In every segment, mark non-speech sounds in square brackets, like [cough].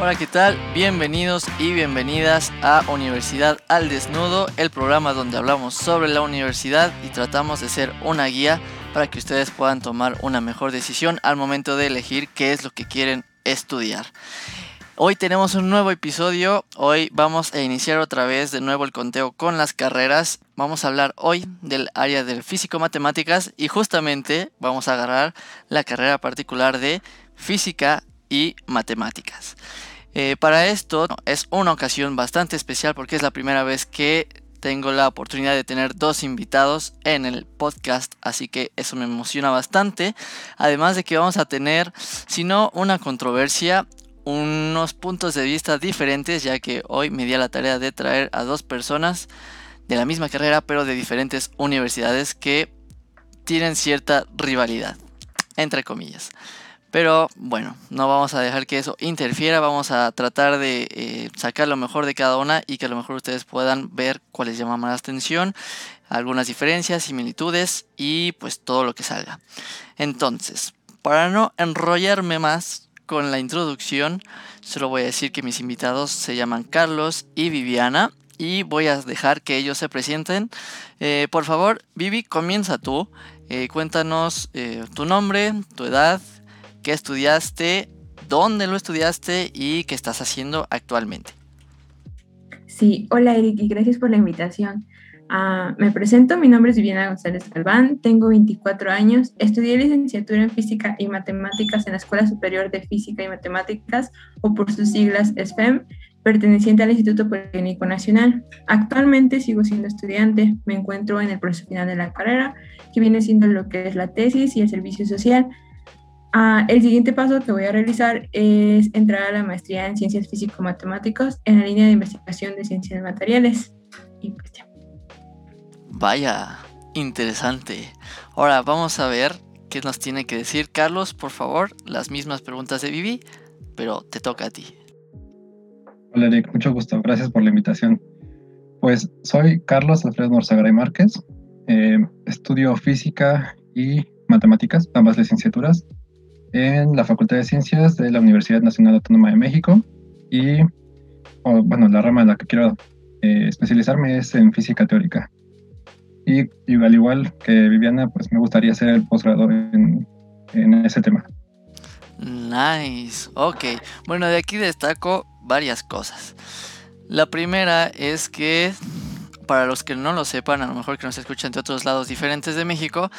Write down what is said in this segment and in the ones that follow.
Hola, ¿qué tal? Bienvenidos y bienvenidas a Universidad al Desnudo, el programa donde hablamos sobre la universidad y tratamos de ser una guía para que ustedes puedan tomar una mejor decisión al momento de elegir qué es lo que quieren estudiar. Hoy tenemos un nuevo episodio, hoy vamos a iniciar otra vez de nuevo el conteo con las carreras. Vamos a hablar hoy del área del físico-matemáticas y justamente vamos a agarrar la carrera particular de física y matemáticas. Eh, para esto es una ocasión bastante especial porque es la primera vez que tengo la oportunidad de tener dos invitados en el podcast, así que eso me emociona bastante. Además de que vamos a tener, si no una controversia, unos puntos de vista diferentes, ya que hoy me di a la tarea de traer a dos personas de la misma carrera, pero de diferentes universidades que tienen cierta rivalidad, entre comillas. Pero bueno, no vamos a dejar que eso interfiera, vamos a tratar de eh, sacar lo mejor de cada una y que a lo mejor ustedes puedan ver cuáles llaman más atención, algunas diferencias, similitudes y pues todo lo que salga. Entonces, para no enrollarme más, con la introducción. Solo voy a decir que mis invitados se llaman Carlos y Viviana y voy a dejar que ellos se presenten. Eh, por favor, Vivi, comienza tú. Eh, cuéntanos tu nombre, tu edad, qué estudiaste, dónde lo estudiaste y qué estás haciendo actualmente. Sí, hola Eric y gracias por la invitación. Ah, me presento, mi nombre es Viviana González Galván, tengo 24 años, estudié licenciatura en Física y Matemáticas en la Escuela Superior de Física y Matemáticas, o por sus siglas SFEM, perteneciente al Instituto Politécnico Nacional. Actualmente sigo siendo estudiante, me encuentro en el proceso final de la carrera, que viene siendo lo que es la tesis y el servicio social. Ah, el siguiente paso que voy a realizar es entrar a la maestría en Ciencias Físico-Matemáticas en la línea de investigación de Ciencias Materiales. Y pues ya. Vaya, interesante. Ahora vamos a ver qué nos tiene que decir Carlos, por favor, las mismas preguntas de Vivi, pero te toca a ti. Hola Eric, mucho gusto, gracias por la invitación. Pues soy Carlos Alfredo Norzagaray Márquez, eh, estudio física y matemáticas, ambas licenciaturas, en la Facultad de Ciencias de la Universidad Nacional Autónoma de México y, bueno, la rama en la que quiero eh, especializarme es en física teórica. Y, al igual que Viviana, pues me gustaría hacer el posgrado en, ese tema. Nice, ok. Bueno, de aquí destaco varias cosas. La primera es que, para los que no lo sepan, a lo mejor que nos escuchan de otros lados diferentes de México,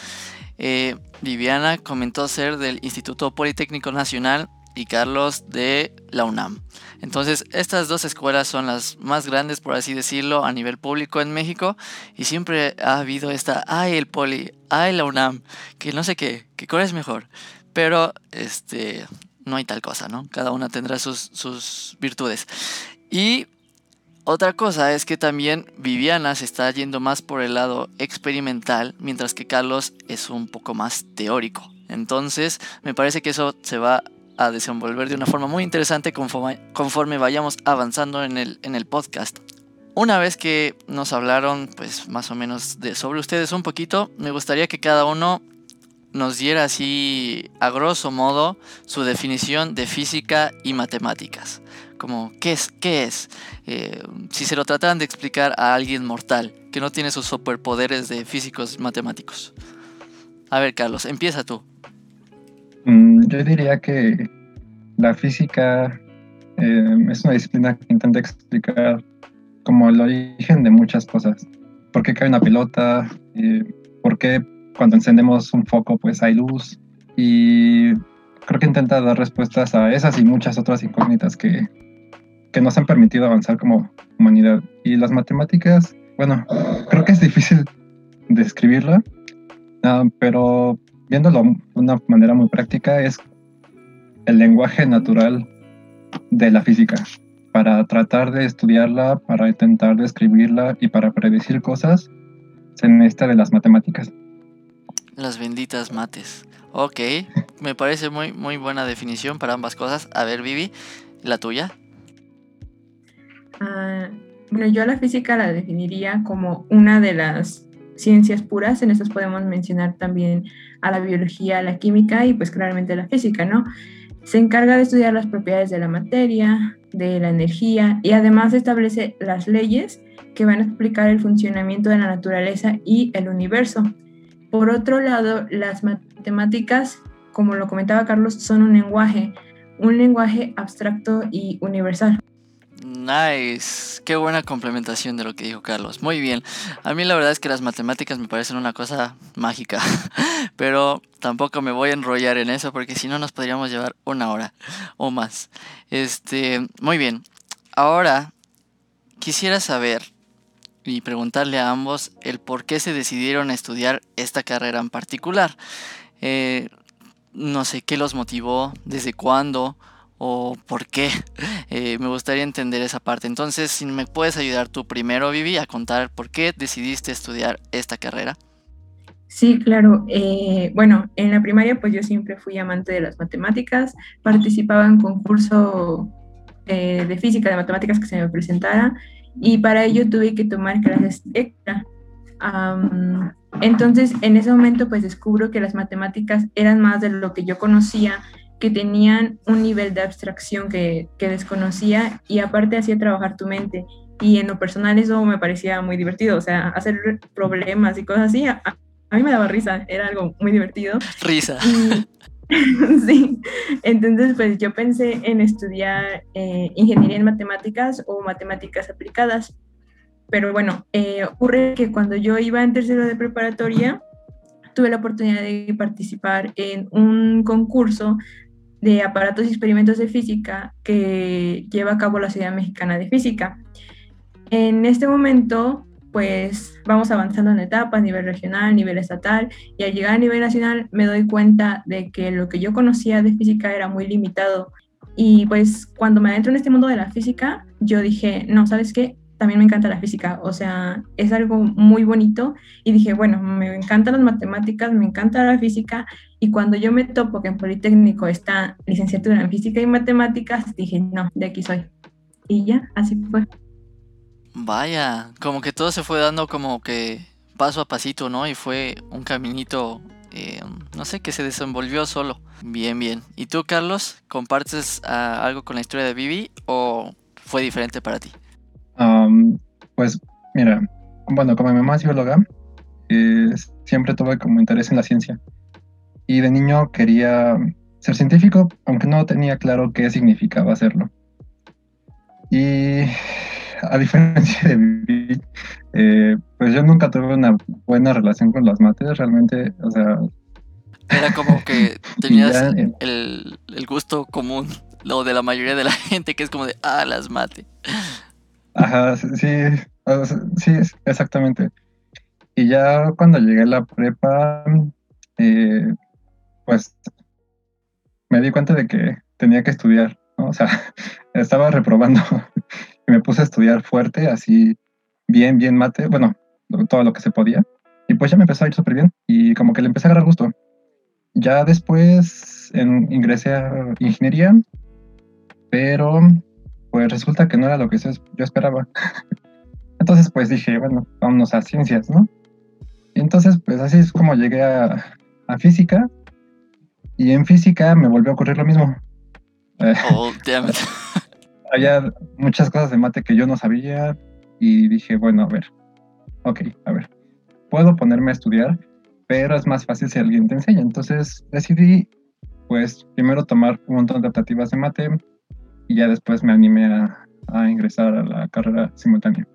eh, Viviana comentó ser del Instituto Politécnico Nacional y Carlos de la UNAM. Entonces, estas dos escuelas son las más grandes, por así decirlo, a nivel público en México. Y siempre ha habido esta, ay, el Poli, ay, la UNAM, que no sé qué, que cuál es mejor. Pero, este, no hay tal cosa, ¿no? Cada una tendrá sus, sus virtudes. Y otra cosa es que también Viviana se está yendo más por el lado experimental, mientras que Carlos es un poco más teórico. Entonces, me parece que eso se va a desenvolver de una forma muy interesante conforme, vayamos avanzando en el, podcast. Una vez que nos hablaron, pues más o menos sobre ustedes un poquito, me gustaría que cada uno nos diera así a grosso modo su definición de física y matemáticas. Como, ¿qué es? ¿Qué es? Eh, si se lo trataran de explicar a alguien mortal que no tiene sus superpoderes de físicos matemáticos. A ver, Carlos, empieza tú. Mm, yo diría que la física eh, es una disciplina que intenta explicar como el origen de muchas cosas. ¿Por qué cae una pelota? Eh, ¿Por qué cuando encendemos un foco pues hay luz? Y creo que intenta dar respuestas a esas y muchas otras incógnitas que, que nos han permitido avanzar como humanidad. Y las matemáticas, bueno, creo que es difícil describirla, ah, pero viéndolo de una manera muy práctica, es el lenguaje natural de la física. Para tratar de estudiarla, para intentar describirla y para predecir cosas, se necesita de las matemáticas. Las benditas mates. Ok, me parece muy, muy buena definición para ambas cosas. A ver, Vivi, ¿la tuya? Ah, bueno, yo la física la definiría como una de las ciencias puras, en estas podemos mencionar también a la biología, a la química y pues claramente la física, ¿no? Se encarga de estudiar las propiedades de la materia, de la energía y además establece las leyes que van a explicar el funcionamiento de la naturaleza y el universo. Por otro lado, las matemáticas, como lo comentaba Carlos, son un lenguaje, un lenguaje abstracto y universal. Nice, qué buena complementación de lo que dijo Carlos. Muy bien. A mí la verdad es que las matemáticas me parecen una cosa mágica, [laughs] pero tampoco me voy a enrollar en eso porque si no nos podríamos llevar una hora o más. Este, muy bien. Ahora quisiera saber y preguntarle a ambos el por qué se decidieron a estudiar esta carrera en particular. Eh, no sé qué los motivó, desde cuándo o por qué. Eh, me gustaría entender esa parte. Entonces, si me puedes ayudar tú primero, Vivi, a contar por qué decidiste estudiar esta carrera. Sí, claro. Eh, bueno, en la primaria pues yo siempre fui amante de las matemáticas, participaba en concurso eh, de física, de matemáticas que se me presentara y para ello tuve que tomar clases extra. entonces, en ese momento pues descubro que las matemáticas eran más de lo que yo conocía que tenían un nivel de abstracción que, que desconocía y aparte hacía trabajar tu mente. Y en lo personal eso me parecía muy divertido, o sea, hacer problemas y cosas así, a, mí me daba risa, era algo muy divertido. Risa. [laughs] sí, entonces pues yo pensé en estudiar eh, ingeniería en matemáticas o matemáticas aplicadas, pero bueno, eh, ocurre que cuando yo iba en tercero de preparatoria, tuve la oportunidad de participar en un concurso de aparatos y experimentos de física que lleva a cabo la Ciudad Mexicana de Física. En este momento, pues vamos avanzando en etapas, nivel regional, nivel estatal, y al llegar a nivel nacional me doy cuenta de que lo que yo conocía de física era muy limitado. Y pues cuando me adentro en este mundo de la física, yo dije, no, ¿sabes qué? También me encanta la física, o sea, es algo muy bonito y dije, bueno, me encantan las matemáticas, me encanta la física y cuando yo me topo que en Politécnico está licenciatura en física y matemáticas, dije, no, de aquí soy. Y ya, así fue. Vaya, como que todo se fue dando como que paso a pasito, ¿no? Y fue un caminito, eh, no sé, que se desenvolvió solo. Bien, bien. ¿Y tú, Carlos, compartes ah, algo con la historia de Vivi o fue diferente para ti? Pues mira, bueno, como mi mamá es bióloga, eh, siempre tuve como interés en la ciencia. Y de niño quería ser científico, aunque no tenía claro qué significaba hacerlo. Y a diferencia de Vivi, eh, pues yo nunca tuve una buena relación con las mates, realmente, o sea... Era como que [laughs] tenías el, el, gusto común, lo de la mayoría de la [laughs] gente, que es como de, ah, las mate. Ajá, sí, sí, exactamente. Y ya cuando llegué a la prepa, eh, pues me di cuenta de que tenía que estudiar. O sea, [laughs] estaba reprobando [laughs] y me puse a estudiar fuerte, así bien, bien mate, bueno, todo lo que se podía. Y pues ya me empezó a ir súper bien y como que le empecé a agarrar gusto. Ya después en, ingresé a ingeniería, pero pues resulta que no era lo que yo esperaba. [laughs] Entonces, pues dije, bueno, vámonos a ciencias, ¿no? Y entonces, pues así es como llegué a, física. Y en física me volvió a ocurrir lo mismo. Oh, damn [laughs] Había muchas cosas de mate que yo no sabía y dije, bueno, a ver, ok, a ver, puedo ponerme a estudiar, pero es más fácil si alguien te enseña. Entonces decidí, pues, primero tomar un montón de optativas de mate, y ya después me animé a, ingresar a la carrera simultánea.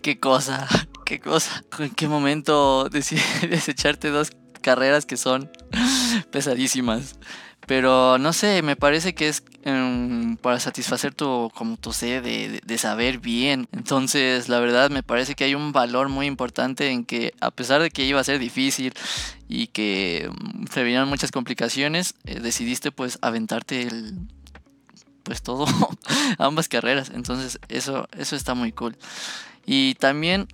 Qué cosa, [laughs] qué cosa. ¿En qué momento decides [laughs] echarte dos carreras que son [laughs] pesadísimas? Pero no sé, me parece que es em, para satisfacer tu, como tu sed de, de, saber bien. Entonces, la verdad, me parece que hay un valor muy importante en que, a pesar de que iba a ser difícil y que mm, se venían muchas complicaciones, eh, decidiste pues aventarte el, pues todo, [laughs] ambas carreras. Entonces eso, eso está muy cool. Y también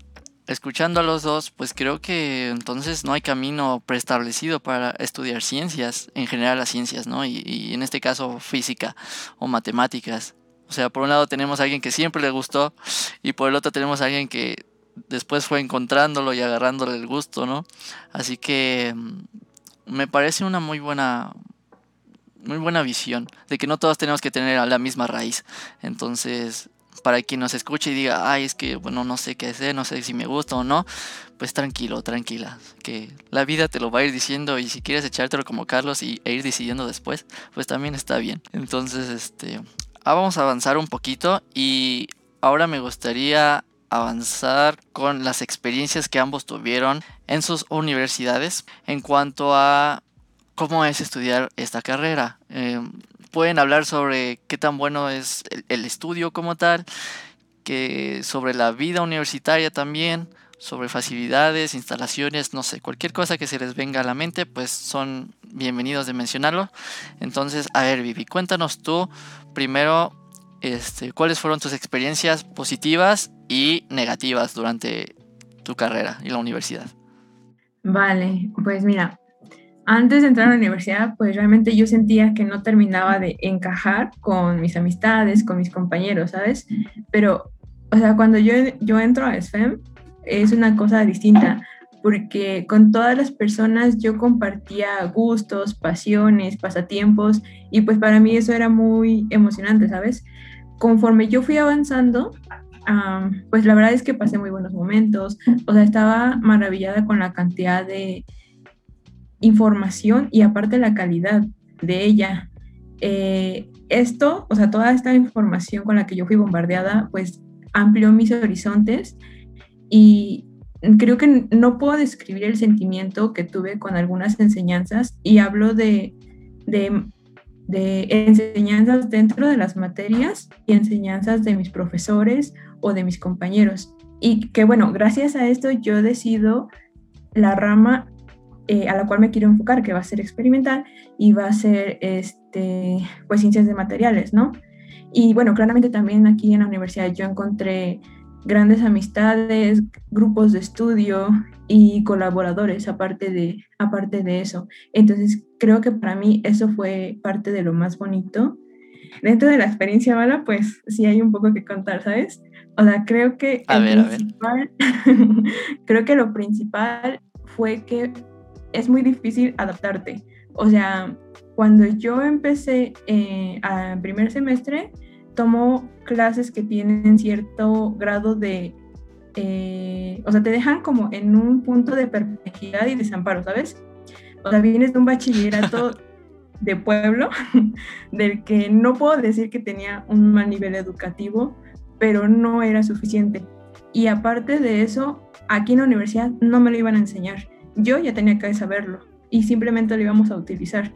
escuchando a los dos, pues creo que entonces no hay camino preestablecido para estudiar ciencias, en general las ciencias, ¿no? Y, en este caso física o matemáticas. O sea, por un lado tenemos a alguien que siempre le gustó y por el otro tenemos a alguien que después fue encontrándolo y agarrándole el gusto, ¿no? Así que mm, me parece una muy buena muy buena visión de que no todos tenemos que tener la misma raíz. Entonces, para quien nos escuche y diga, ay, es que, bueno, no sé qué hacer, no sé si me gusta o no, pues tranquilo, tranquila, que la vida te lo va a ir diciendo y si quieres echártelo como Carlos y, e ir decidiendo después, pues también está bien. Entonces, este, ah, vamos a avanzar un poquito y ahora me gustaría avanzar con las experiencias que ambos tuvieron en sus universidades en cuanto a cómo es estudiar esta carrera. Em, pueden hablar sobre qué tan bueno es el, estudio como tal, que sobre la vida universitaria también, sobre facilidades, instalaciones, no sé, cualquier cosa que se les venga a la mente, pues son bienvenidos de mencionarlo. Entonces, a ver, Vivi, cuéntanos tú primero este, cuáles fueron tus experiencias positivas y negativas durante tu carrera y la universidad. Vale, pues mira, antes de entrar a la universidad, pues realmente yo sentía que no terminaba de encajar con mis amistades, con mis compañeros, ¿sabes? Pero, o sea, cuando yo, yo entro a SFEM, es una cosa distinta, porque con todas las personas yo compartía gustos, pasiones, pasatiempos, y pues para mí eso era muy emocionante, ¿sabes? Conforme yo fui avanzando, pues la verdad es que pasé muy buenos momentos, o sea, estaba maravillada con la cantidad de información y aparte la calidad de ella. Eh, esto, o sea, toda esta información con la que yo fui bombardeada, pues amplió mis horizontes y creo que no puedo describir el sentimiento que tuve con algunas enseñanzas y hablo de, de, de enseñanzas dentro de las materias y enseñanzas de mis profesores o de mis compañeros. Y que bueno, gracias a esto yo decido la rama eh, a la cual me quiero enfocar, que va a ser experimental y va a ser este, pues ciencias de materiales, ¿no? Y bueno, claramente también aquí en la universidad yo encontré grandes amistades, grupos de estudio y colaboradores aparte de, aparte de eso. Entonces creo que para mí eso fue parte de lo más bonito. Dentro de la experiencia mala, pues sí hay un poco que contar, ¿sabes? O sea, creo que, [laughs] creo que lo principal fue que es muy difícil adaptarte. O sea, cuando yo empecé eh, al primer semestre, tomo clases que tienen cierto grado de, eh, o sea, te dejan como en un punto de perplejidad y desamparo, ¿sabes? O sea, vienes de un bachillerato [laughs] de pueblo, [laughs] del que no puedo decir que tenía un mal nivel educativo, pero no era suficiente. Y aparte de eso, aquí en la universidad no me lo iban a enseñar yo ya tenía que saberlo y simplemente lo íbamos a utilizar.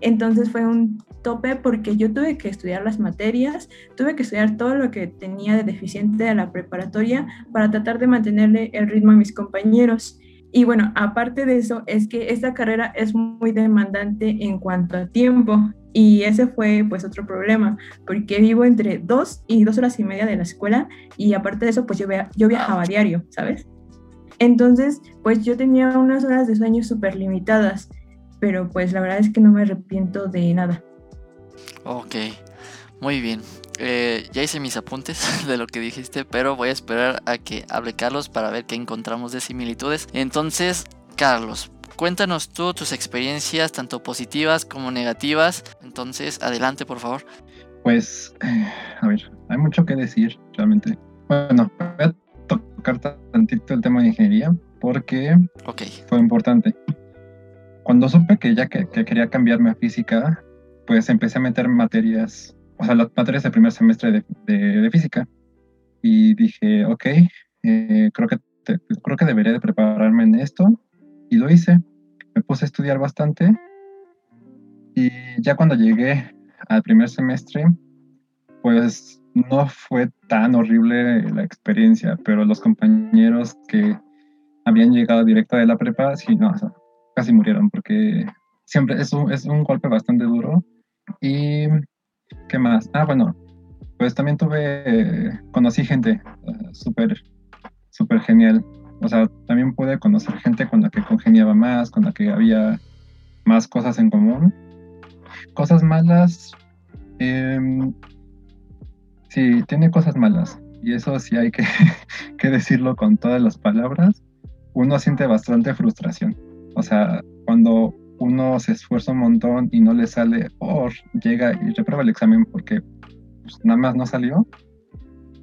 Entonces fue un tope porque yo tuve que estudiar las materias, tuve que estudiar todo lo que tenía de deficiente de la preparatoria para tratar de mantenerle el ritmo a mis compañeros. Y bueno, aparte de eso, es que esta carrera es muy demandante en cuanto a tiempo. Y ese fue pues otro problema, porque vivo entre dos y dos horas y media de la escuela y aparte de eso pues yo, yo viajaba a diario, ¿sabes? Entonces, pues yo tenía unas horas de sueño súper limitadas, pero pues la verdad es que no me arrepiento de nada. Ok, muy bien. Eh, ya hice mis apuntes [laughs] de lo que dijiste, pero voy a esperar a que hable Carlos para ver qué encontramos de similitudes. Entonces, Carlos, cuéntanos tú tus experiencias, tanto positivas como negativas. Entonces, adelante, por favor. Pues, eh, a ver, hay mucho que decir, realmente. Bueno, voy a tocar tantito el tema de ingeniería porque fue importante. Cuando supe que ya que, quería cambiarme a física, pues empecé a meter materias, o sea, las materias del primer semestre de, física. Y dije, ok, eh, creo, que creo que debería de prepararme en esto. Y lo hice. Me puse a estudiar bastante. Y ya cuando llegué al primer semestre, pues no fue tan horrible la experiencia, pero los compañeros que habían llegado directo de la prepa, sí, no, casi murieron porque siempre es un, es un golpe bastante duro. Y, ¿qué más? Ah, bueno, pues también tuve, conocí gente uh, súper, súper genial. O sea, también pude conocer gente con la que congeniaba más, con la que había más cosas en común. Cosas malas, eh, Sí, tiene cosas malas. Y eso sí hay que, [laughs] que decirlo con todas las palabras. Uno siente bastante frustración. O sea, cuando uno se esfuerza un montón y no le sale, o llega y reprueba el examen porque pues, nada más no salió,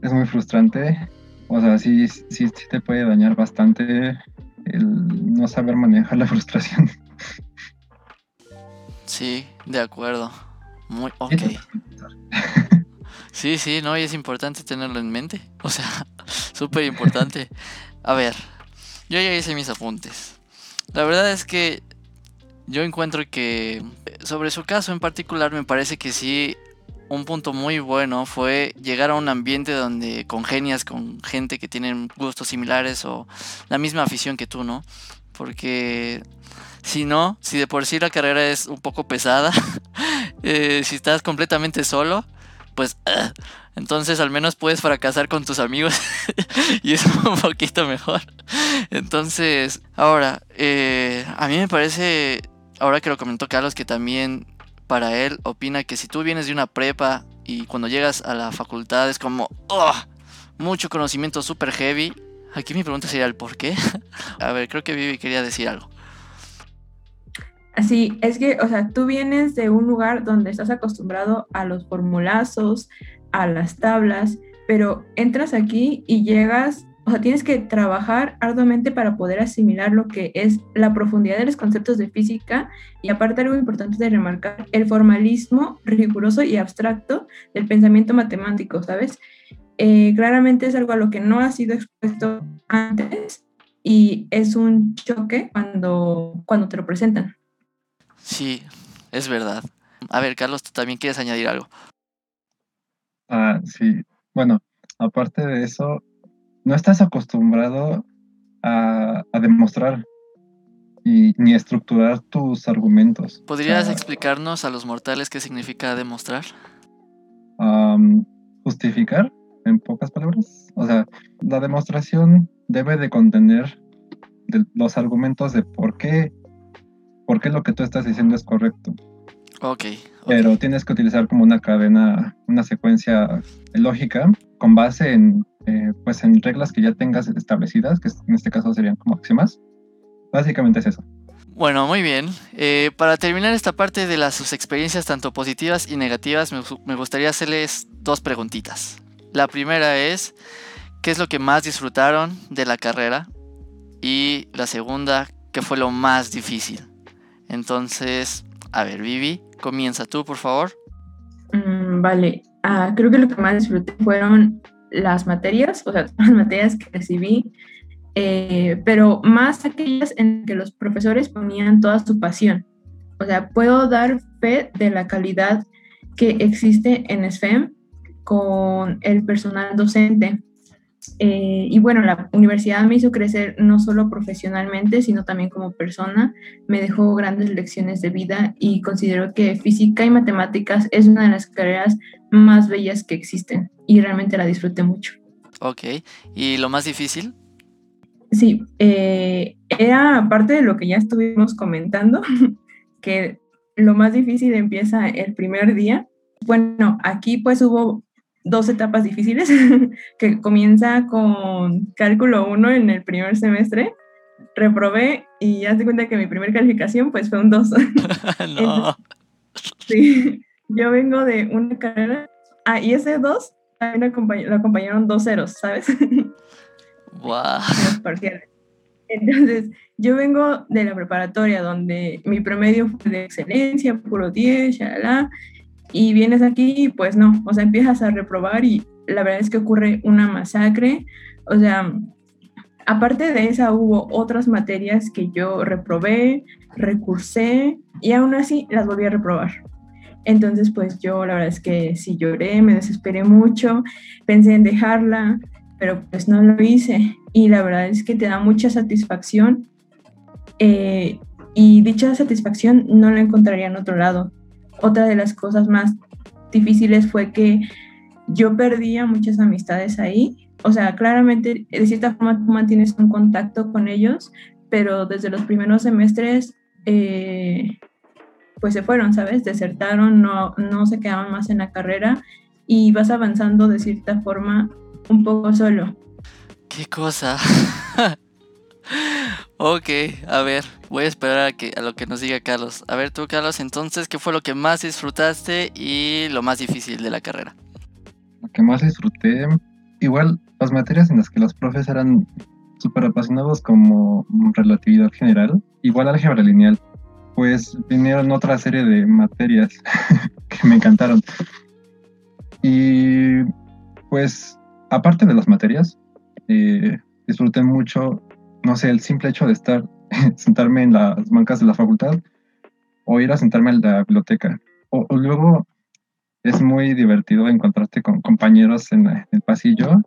es muy frustrante. O sea, sí, sí, sí te puede dañar bastante el no saber manejar la [laughs] frustración. Sí, de acuerdo. Muy ok. [laughs] Sí, sí, no, y es importante tenerlo en mente. O sea, [laughs] súper importante. A ver, yo ya hice mis apuntes. La verdad es que yo encuentro que sobre su caso en particular me parece que sí un punto muy bueno fue llegar a un ambiente donde congenias con gente que tienen gustos similares o la misma afición que tú, ¿no? Porque si no, si de por sí la carrera es un poco pesada, [laughs] eh, si estás completamente solo, pues entonces al menos puedes fracasar con tus amigos [laughs] y es un poquito mejor. Entonces, ahora, eh, a mí me parece, ahora que lo comentó Carlos, que también para él opina que si tú vienes de una prepa y cuando llegas a la facultad es como, oh, mucho conocimiento súper heavy. Aquí mi pregunta sería el por qué. [laughs] a ver, creo que Vivi quería decir algo. Así, es que, o sea, tú vienes de un lugar donde estás acostumbrado a los formulazos, a las tablas, pero entras aquí y llegas, o sea, tienes que trabajar arduamente para poder asimilar lo que es la profundidad de los conceptos de física y aparte algo importante de remarcar, el formalismo riguroso y abstracto del pensamiento matemático, ¿sabes? Eh, claramente es algo a lo que no ha sido expuesto antes y es un choque cuando, cuando te lo presentan. Sí, es verdad. A ver, Carlos, tú también quieres añadir algo. Ah, sí. Bueno, aparte de eso, no estás acostumbrado a, demostrar y, ni estructurar tus argumentos. ¿Podrías explicarnos a los mortales qué significa demostrar? justificar, en pocas palabras. O sea, la demostración debe de contener los argumentos de por qué por qué lo que tú estás diciendo es correcto. Ok. Pero tienes que utilizar como una cadena, una secuencia lógica con base en, eh, pues en reglas que ya tengas establecidas, que en este caso serían como axiomas. Básicamente es eso. Bueno, muy bien. Eh, para terminar esta parte de las sus experiencias tanto positivas y negativas, me, me gustaría hacerles dos preguntitas. La primera es, ¿qué es lo que más disfrutaron de la carrera? Y la segunda, ¿qué fue lo más difícil? Entonces, a ver, Vivi, comienza tú, por favor. Mm, vale, ah, creo que lo que más disfruté fueron las materias, o sea, [laughs] las materias que recibí, eh, pero más aquellas en que los profesores ponían toda su pasión. O sea, puedo dar fe de la calidad que existe en SFEM con el personal docente. Eh, y bueno, la universidad me hizo crecer no solo profesionalmente, sino también como persona. Me dejó grandes lecciones de vida y considero que física y matemáticas es una de las carreras más bellas que existen y realmente la disfruté mucho. Ok, ¿y lo más difícil? Sí, eh, era parte de lo que ya estuvimos comentando, [laughs] que lo más difícil empieza el primer día. Bueno, aquí pues hubo dos etapas difíciles, [laughs] que comienza con cálculo 1 en el primer semestre, reprobé y ya se cuenta que mi primera calificación pues fue un 2. [laughs] [laughs] no. sí, yo vengo de una carrera, ah, y ese 2 también lo acompañaron dos ceros, ¿sabes? Wow. Entonces, yo vengo de la preparatoria donde mi promedio fue de excelencia, puro 10, shalala, y vienes aquí pues no, o sea, empiezas a reprobar y la verdad es que ocurre una masacre, o sea, aparte de esa hubo otras materias que yo reprobé, recursé y aún así las volví a reprobar. Entonces, pues yo la verdad es que sí lloré, me desesperé mucho, pensé en dejarla, pero pues no lo hice. Y la verdad es que te da mucha satisfacción. Eh, y dicha satisfacción no la encontraría en otro lado otra de las cosas más difíciles fue que yo perdía muchas amistades ahí. O sea, claramente, de cierta forma, tú mantienes un contacto con ellos, pero desde los primeros semestres, eh, pues se fueron, ¿sabes? Desertaron, no, no se quedaban más en la carrera y vas avanzando de cierta forma un poco solo. ¿Qué cosa? [laughs] ok, a ver, voy a esperar a, que, a lo que nos diga Carlos. A ver tú, Carlos, entonces, ¿qué fue lo que más disfrutaste y lo más difícil de la carrera? Lo que más disfruté, igual las materias en las que los profes eran súper apasionados como relatividad general, igual álgebra lineal, pues vinieron otra serie de materias [laughs] que me encantaron. Y pues aparte de las materias, eh, disfruté mucho, no sé, el simple hecho de estar, [laughs] sentarme en las bancas de la facultad o ir a sentarme a la biblioteca. O, luego es muy divertido encontrarte con compañeros en, el pasillo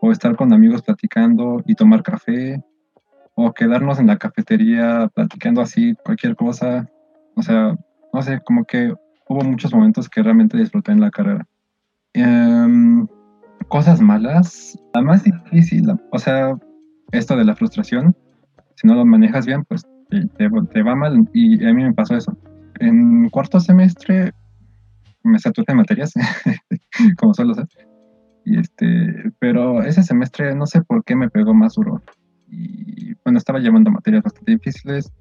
o estar con amigos platicando y tomar café o quedarnos en la cafetería platicando así cualquier cosa. O sea, no sé, como que hubo muchos momentos que realmente disfruté en la carrera. Em, cosas malas, la más difícil, o sea, esto de la frustración, si no lo manejas bien, pues te, va mal y a mí me pasó eso. En cuarto semestre me saturé de materias, [laughs] como suelo ser. Y este, pero ese semestre no sé por qué me pegó más duro. Y bueno, estaba llevando materias bastante difíciles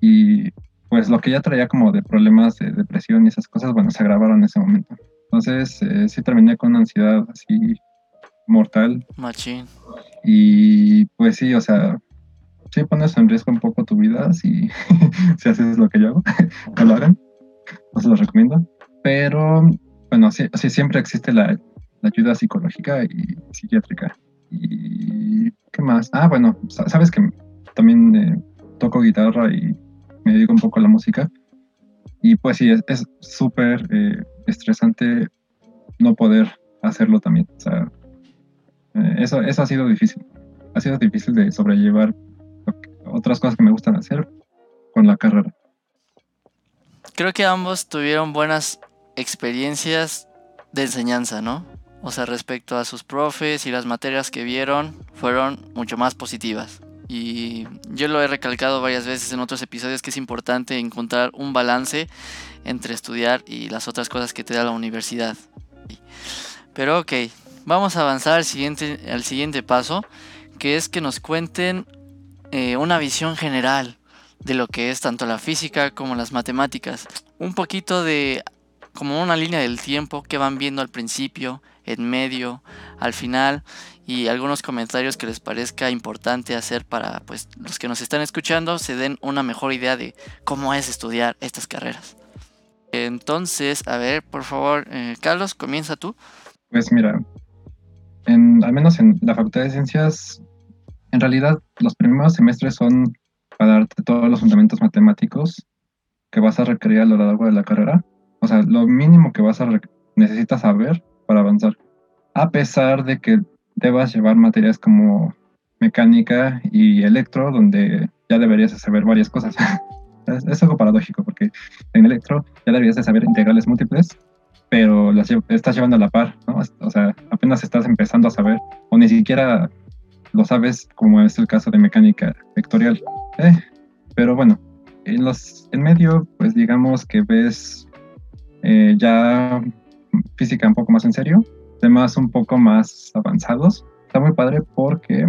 y pues lo que ya traía como de problemas de depresión y esas cosas, bueno, se agravaron en ese momento. Entonces, eh, sí terminé con ansiedad así mortal. Machín. Y pues sí, o sea, sí pones en riesgo un poco tu vida si, [laughs] si haces lo que yo hago. [laughs] no lo hagan. No se lo recomiendo. Pero, bueno, sí, sí siempre existe la, ayuda psicológica y psiquiátrica. ¿Y qué más? Ah, bueno, sabes que también eh, toco guitarra y me dedico un poco a la música. Y pues sí, es súper eh, estresante no poder hacerlo también. O sea, eso, eso ha sido difícil. Ha sido difícil de sobrellevar otras cosas que me gustan hacer con la carrera. Creo que ambos tuvieron buenas experiencias de enseñanza, ¿no? O sea, respecto a sus profes y las materias que vieron, fueron mucho más positivas. Y yo lo he recalcado varias veces en otros episodios que es importante encontrar un balance entre estudiar y las otras cosas que te da la universidad. Pero ok, vamos a avanzar al siguiente, al siguiente paso, que es que nos cuenten eh, una visión general de lo que es tanto la física como las matemáticas. Un poquito de como una línea del tiempo que van viendo al principio, en medio, al final y algunos comentarios que les parezca importante hacer para pues los que nos están escuchando se den una mejor idea de cómo es estudiar estas carreras. Entonces, a ver, por favor, eh, Carlos, comienza tú. Pues mira, en, al menos en la Facultad de Ciencias, en realidad los primeros semestres son para darte todos los fundamentos matemáticos que vas a requerir a lo largo de la carrera. O sea, lo mínimo que vas a necesitas saber para avanzar. A pesar de que debas llevar materias como mecánica y electro, donde ya deberías saber varias cosas. [laughs] es, algo paradójico, porque en electro ya deberías de saber integrales múltiples, pero las estás llevando a la par, ¿no? O sea, apenas estás empezando a saber, o ni siquiera lo sabes, como es el caso de mecánica vectorial. Eh, pero bueno, en los en medio, pues digamos que ves eh, ya física un poco más en serio, temas un poco más avanzados. Está muy padre porque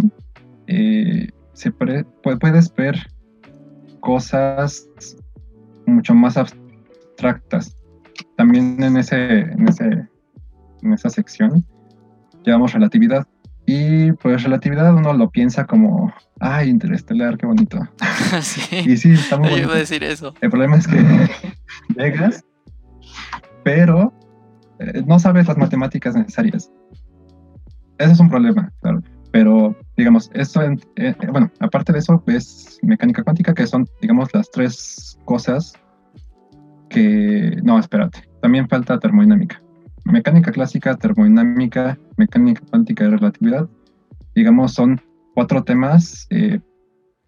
eh, puedes ver cosas mucho más abstractas. También en, ese, en, ese, en esa sección llevamos relatividad. Y pues relatividad uno lo piensa como, ay, interestelar, qué bonito. [laughs] sí. y sí, está muy bonito. Iba a decir eso. El problema es que [laughs] llegas, pero eh, no sabes las matemáticas necesarias. Ese es un problema, claro. Pero, digamos, esto, eh, eh, bueno, aparte de eso, es mecánica cuántica, que son, digamos, las tres cosas que... No, espérate, también falta termodinámica. Mecánica clásica, termodinámica, mecánica cuántica y relatividad, digamos, son cuatro temas,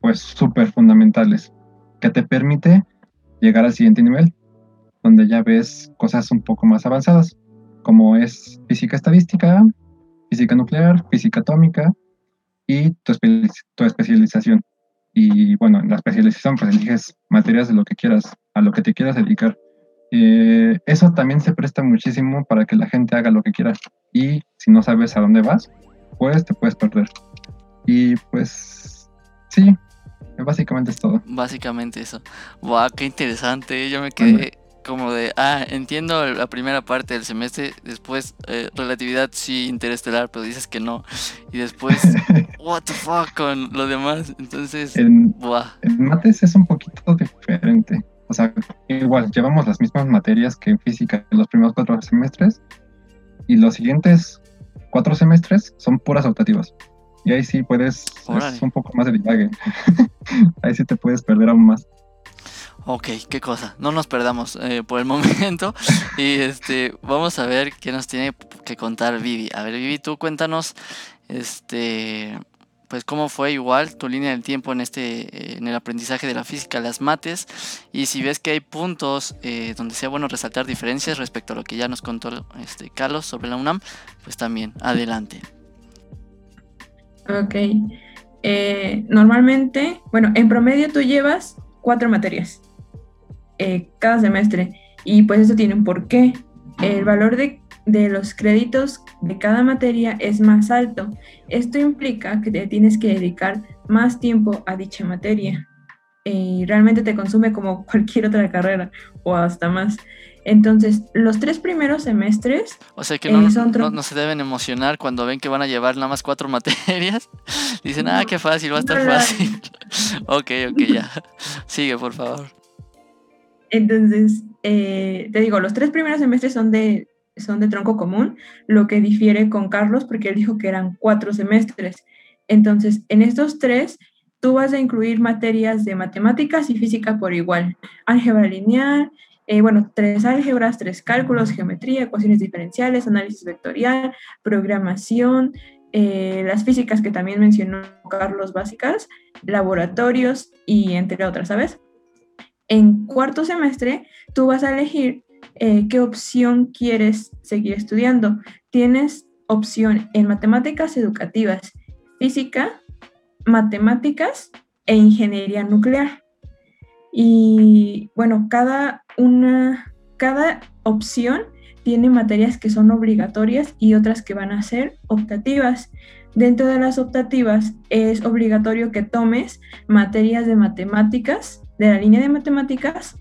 pues, súper fundamentales, que te permite llegar al siguiente nivel, donde ya ves cosas un poco más avanzadas como es física estadística, física nuclear, física atómica y tu, especialización. Y bueno, en la especialización pues eliges materias de lo que quieras, a lo que te quieras dedicar. Eh, eso también se presta muchísimo para que la gente haga lo que quiera. Y si no sabes a dónde vas, pues te puedes perder. Y pues Sí, básicamente es todo. Básicamente eso. Wow, qué interesante. Yo me quedé como de, ah, entiendo la primera parte del semestre, después eh, relatividad sí interestelar, pero dices que no. Y después, [laughs] what the fuck con lo demás. Entonces, en, en mates es un poquito diferente. O sea, igual, llevamos las mismas materias que en física en los primeros cuatro semestres y los siguientes cuatro semestres son puras optativas. Y ahí sí puedes, es un poco más de divague. [laughs] ahí sí te puedes perder aún más. Ok, qué cosa. No nos perdamos eh, por el [laughs] momento. y este, vamos a ver qué nos tiene que contar Vivi. A ver, Vivi, tú cuéntanos, este, pues cómo fue igual tu línea del tiempo en este, en el aprendizaje de la física, las mates, y si ves que hay puntos eh, donde sea bueno resaltar diferencias respecto a lo que ya nos contó este Carlos sobre la UNAM, pues también adelante. Ok. Eh, normalmente, bueno, en promedio tú llevas cuatro materias. Eh, cada semestre. Y pues eso tiene un porqué. El valor de, los créditos de cada materia es más alto. Esto implica que te tienes que dedicar más tiempo a dicha materia. Y realmente te consume como [laughs] cualquier otra carrera o hasta más. Entonces, los tres primeros semestres. O sea que no, eh, no, se deben emocionar cuando ven que van a llevar nada más cuatro [laughs] materias. Dicen, ah, qué fácil, va a estar fácil. [laughs] ok, ok, ya. Sigue, por favor. Entonces, eh, te digo, los tres primeros semestres son de, son de tronco común, lo que difiere con Carlos porque él dijo que eran cuatro semestres. Entonces, en estos tres, tú vas a incluir materias de matemáticas y física por igual. Álgebra lineal, eh, bueno, tres álgebras, tres cálculos, geometría, ecuaciones diferenciales, análisis vectorial, programación, eh, las físicas que también mencionó Carlos básicas, laboratorios y entre otras, ¿sabes? en cuarto semestre tú vas a elegir eh, qué opción quieres seguir estudiando. Tienes opción en matemáticas educativas, física, matemáticas e ingeniería nuclear. Y bueno, cada una, cada opción tiene materias que son obligatorias y otras que van a ser optativas. Dentro de las optativas es obligatorio que tomes materias de matemáticas de la línea de matemáticas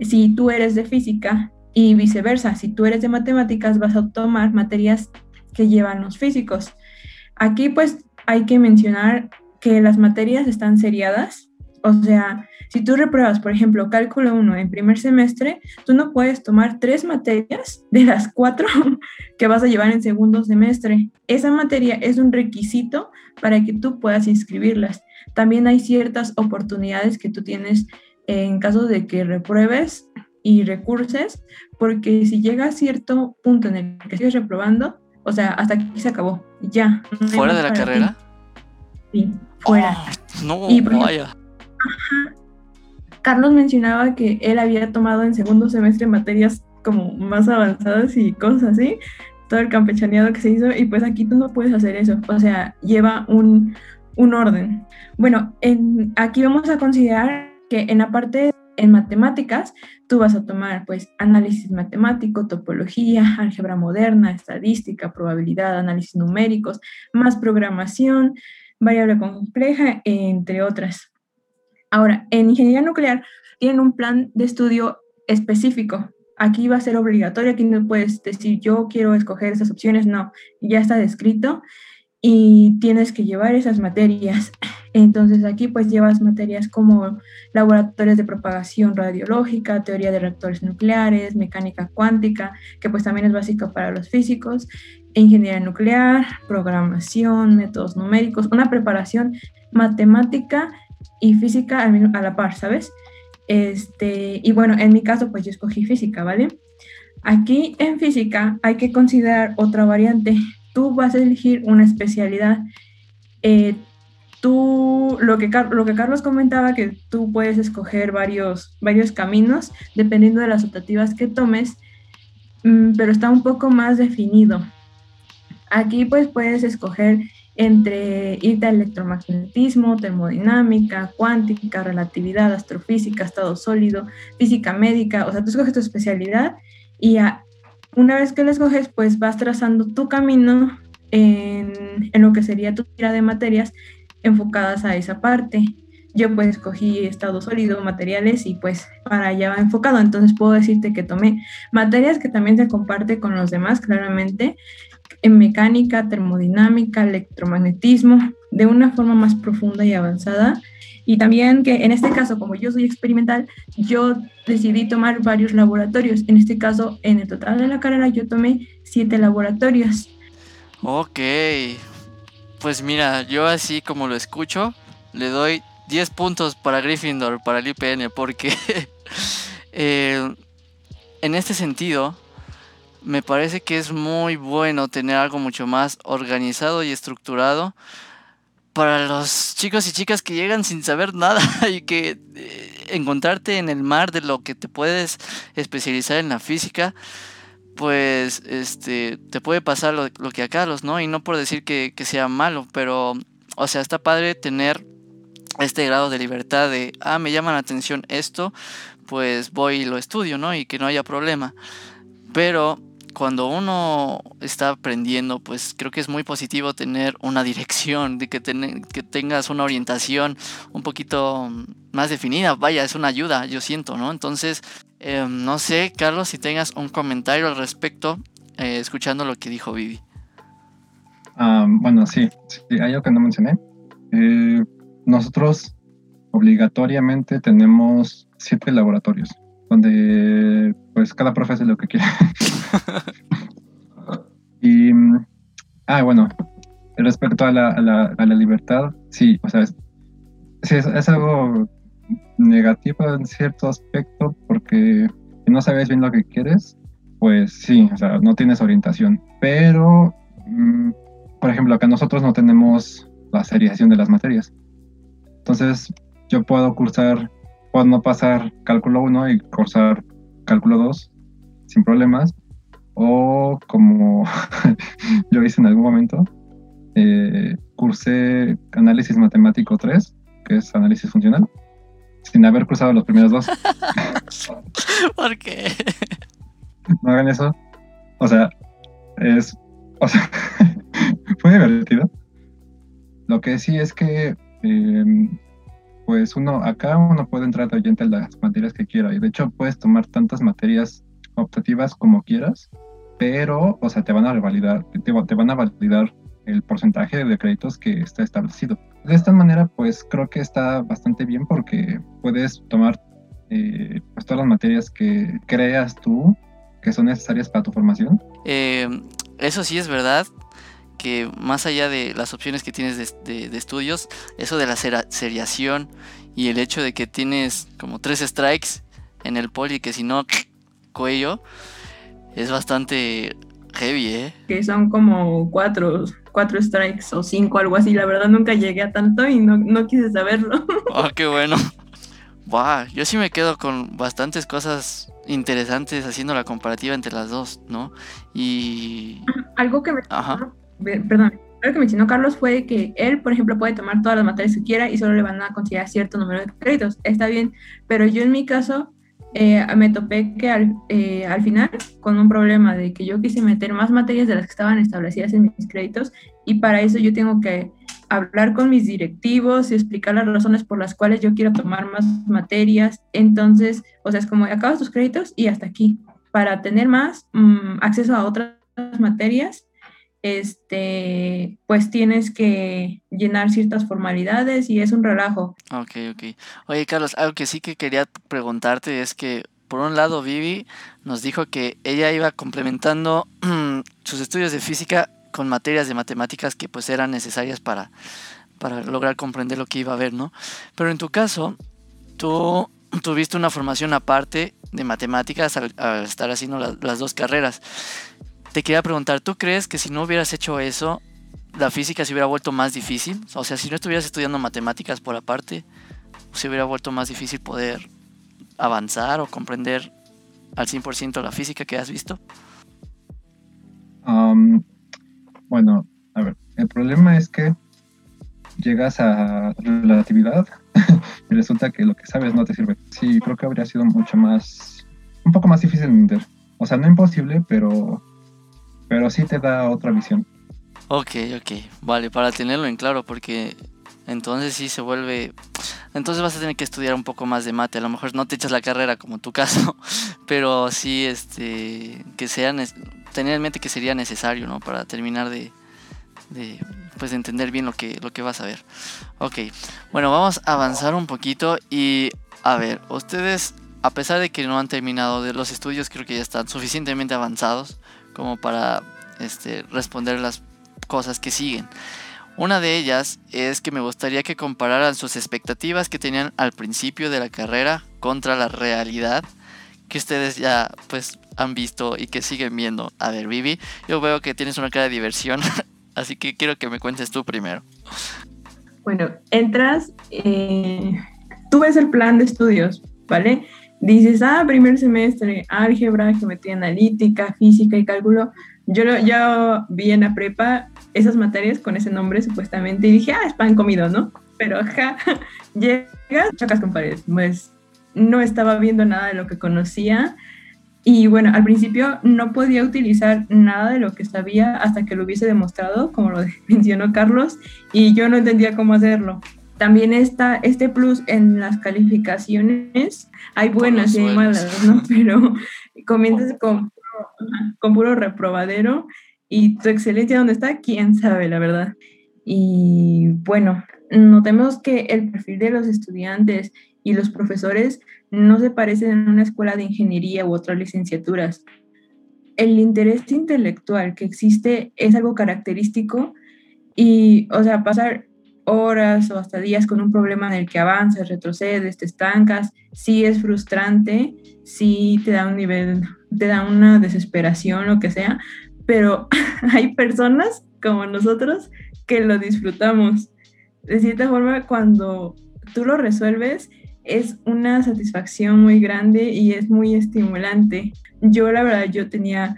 si tú eres de física y viceversa, si tú eres de matemáticas vas a tomar materias que llevan los físicos. Aquí pues hay que mencionar que las materias están seriadas, o sea, si tú repruebas, por ejemplo, cálculo 1 en primer semestre, tú no puedes tomar tres materias de las cuatro [laughs] que vas a llevar en segundo semestre. Esa materia es un requisito para que tú puedas inscribirlas también hay ciertas oportunidades que tú tienes en caso de que repruebes y recurses, porque si llega a cierto punto en el que sigues reprobando, o sea, hasta aquí se acabó, ya. ¿Fuera de la carrera? Sí, fuera. Ah, no, y vaya. Carlos mencionaba que él había tomado en segundo semestre materias como más avanzadas y cosas así, todo el campechaneado que se hizo, y pues aquí tú no puedes hacer eso, o sea, lleva un, un orden. Bueno, en, aquí vamos a considerar que en la parte en matemáticas, tú vas a tomar pues análisis matemático, topología, álgebra moderna, estadística, probabilidad, análisis numéricos, más programación, variable compleja, entre otras. Ahora, en ingeniería nuclear tienen un plan de estudio específico. Aquí va a ser obligatorio, aquí no puedes decir yo quiero escoger esas opciones, no, ya está descrito y tienes que llevar esas materias. Entonces aquí pues llevas materias como laboratorios de propagación radiológica, teoría de reactores nucleares, mecánica cuántica, que pues también es básico para los físicos, ingeniería nuclear, programación, métodos numéricos, una preparación matemática y física a la par, ¿sabes? Este, y bueno, en mi caso pues yo escogí física, ¿vale? Aquí en física hay que considerar otra variante tú vas a elegir una especialidad. Eh, tú, lo que, lo que Carlos comentaba, que tú puedes escoger varios, varios caminos dependiendo de las optativas que tomes, mm, pero está un poco más definido. Aquí pues puedes escoger entre irte a electromagnetismo, termodinámica, cuántica, relatividad, astrofísica, estado sólido, física médica, o sea, tú escoges tu especialidad y a, una vez que lo escoges, pues vas trazando tu camino en, lo que sería tu tira de materias enfocadas a esa parte. Yo pues escogí estado sólido, materiales y pues para allá enfocado. Entonces puedo decirte que tomé materias que también se comparte con los demás, claramente, en mecánica, termodinámica, electromagnetismo, de una forma más profunda y avanzada. Y también que en este caso, como yo soy experimental, yo decidí tomar varios laboratorios. En este caso, en el total de la carrera, yo tomé siete laboratorios. Ok. Pues mira, yo así como lo escucho, le doy 10 puntos para Gryffindor, para el IPN, porque [laughs] eh, en este sentido, me parece que es muy bueno tener algo mucho más organizado y estructurado para los chicos y chicas que llegan sin saber nada [laughs] y que eh, encontrarte en el mar de lo que te puedes especializar en la física, pues este te puede pasar lo, que a Carlos, ¿no? Y no por decir que, que sea malo, pero, o sea, está padre tener este grado de libertad de, ah, me llama la atención esto, pues voy y lo estudio, ¿no? Y que no haya problema. Pero cuando uno está aprendiendo, pues creo que es muy positivo tener una dirección, de que, que tengas una orientación un poquito más definida. Vaya, es una ayuda, yo siento, ¿no? Entonces, em, no sé, Carlos, si tengas un comentario al respecto, eh, escuchando lo que dijo Vivi. Ah, bueno, sí, sí, hay algo que no mencioné. Eh, nosotros obligatoriamente tenemos siete laboratorios donde pues cada profe hace lo que quiere. [laughs] y, ah, bueno, respecto a la, a la, a la libertad, sí, o sea, es, es, algo negativo en cierto aspecto porque si no sabes bien lo que quieres, pues sí, o sea, no tienes orientación. Pero, mm, por ejemplo, acá nosotros no tenemos la seriación de las materias. Entonces, yo puedo cursar puedo no pasar cálculo 1 y cursar cálculo 2 sin problemas. O como [laughs] yo hice en algún momento, eh, cursé análisis matemático 3, que es análisis funcional, sin haber cursado los primeros dos. [laughs] [laughs] ¿Por qué? No hagan eso. O sea, es. O sea, fue divertido. Lo que sí es que eh, pues uno acá uno puede entrar de oyente las materias que quiera y de hecho puedes tomar tantas materias optativas como quieras, pero, o sea, te van a revalidar, te van a validar el porcentaje de créditos que está establecido. De esta manera, pues creo que está bastante bien porque puedes tomar eh, pues, todas las materias que creas tú que son necesarias para tu formación. Eh, eso sí es verdad que más allá de las opciones que tienes de, estudios, eso de la seriación y el hecho de que tienes como tres strikes en el poli, que si no, [clears throat] cuello, es bastante heavy, ¿eh? Que son como cuatro, cuatro strikes o cinco, algo así. La verdad nunca llegué a tanto y no, no quise saberlo. Oh, [laughs] qué bueno. Wow, yo sí me quedo con bastantes cosas interesantes haciendo la comparativa entre las dos, ¿no? Y... Algo que me... Ajá perdón, lo que mencionó Carlos fue que él, por ejemplo, puede tomar todas las materias que quiera y solo le van a considerar cierto número de créditos. Está bien, pero yo en mi caso eh, me topé que al, eh, al, final con un problema de que yo quise meter más materias de las que estaban establecidas en mis créditos y para eso yo tengo que hablar con mis directivos y explicar las razones por las cuales yo quiero tomar más materias. Entonces, o sea, es como acabas tus créditos y hasta aquí. Para tener más mm, acceso a otras materias, este, pues tienes que llenar ciertas formalidades y es un relajo. Ok, ok. Oye, Carlos, algo que sí que quería preguntarte es que, por un lado, Vivi nos dijo que ella iba complementando [clears throat] sus estudios de física con materias de matemáticas que pues eran necesarias para, para lograr comprender lo que iba a ver, ¿no? Pero en tu caso, tú tuviste una formación aparte de matemáticas al, estar haciendo las dos carreras. Te quería preguntar, ¿tú crees que si no hubieras hecho eso, la física se hubiera vuelto más difícil? O sea, si no estuvieras estudiando matemáticas por aparte, se hubiera vuelto más difícil poder avanzar o comprender al 100% la física que has visto? bueno, a ver, el problema es que llegas a relatividad [laughs] y resulta que lo que sabes no te sirve. Sí, creo que habría sido mucho más, un poco más difícil de entender. O sea, no imposible, pero pero sí te da otra visión. Ok, ok, vale, para tenerlo en claro, porque Entonces sí se vuelve... Entonces vas a tener que estudiar un poco más de mate. A lo mejor no te echas la carrera como tu caso, [laughs] pero sí este, que sea, tener en mente que sería necesario, ¿no? Para terminar de, de pues entender bien lo que, lo que vas a ver. Ok, bueno, vamos a avanzar un poquito y a ver, ustedes, a pesar de que no han terminado de los estudios, creo que ya están suficientemente avanzados como para este, responder las cosas que siguen. Una de ellas es que me gustaría que compararan sus expectativas que tenían al principio de la carrera contra la realidad que ustedes ya pues han visto y que siguen viendo. A ver, Vivi, yo veo que tienes una cara de diversión, [laughs] así que quiero que me cuentes tú primero. Bueno, entras, eh, tú ves el plan de estudios, ¿vale? Dices, ah, primer semestre, álgebra, geometría analítica, física y cálculo. Yo, yo vi en la prepa esas materias con ese nombre supuestamente y dije, ah, es pan comido, ¿no? Pero ja, [laughs] llegas, chocas con paredes. Pues no estaba viendo nada de lo que conocía y bueno, al principio no podía utilizar nada de lo que sabía hasta que lo hubiese demostrado, como lo [laughs] mencionó Carlos, y yo no entendía cómo hacerlo. También está este plus en las calificaciones. Hay buenas y hay malas, ¿no? [laughs] Pero comienzas con, con puro reprobadero y tu excelencia, ¿dónde está? ¿Quién sabe, la verdad? Y bueno, notemos que el perfil de los estudiantes y los profesores no se parecen en una escuela de ingeniería u otras licenciaturas. El interés intelectual que existe es algo característico y, o sea, pasar horas o hasta días con un problema en el que avanzas, retrocedes, te estancas, sí es frustrante, sí te da un nivel, te da una desesperación, lo que sea, pero [laughs] hay personas como nosotros que lo disfrutamos. De cierta forma, cuando tú lo resuelves, es una satisfacción muy grande y es muy estimulante. Yo, la verdad, yo tenía,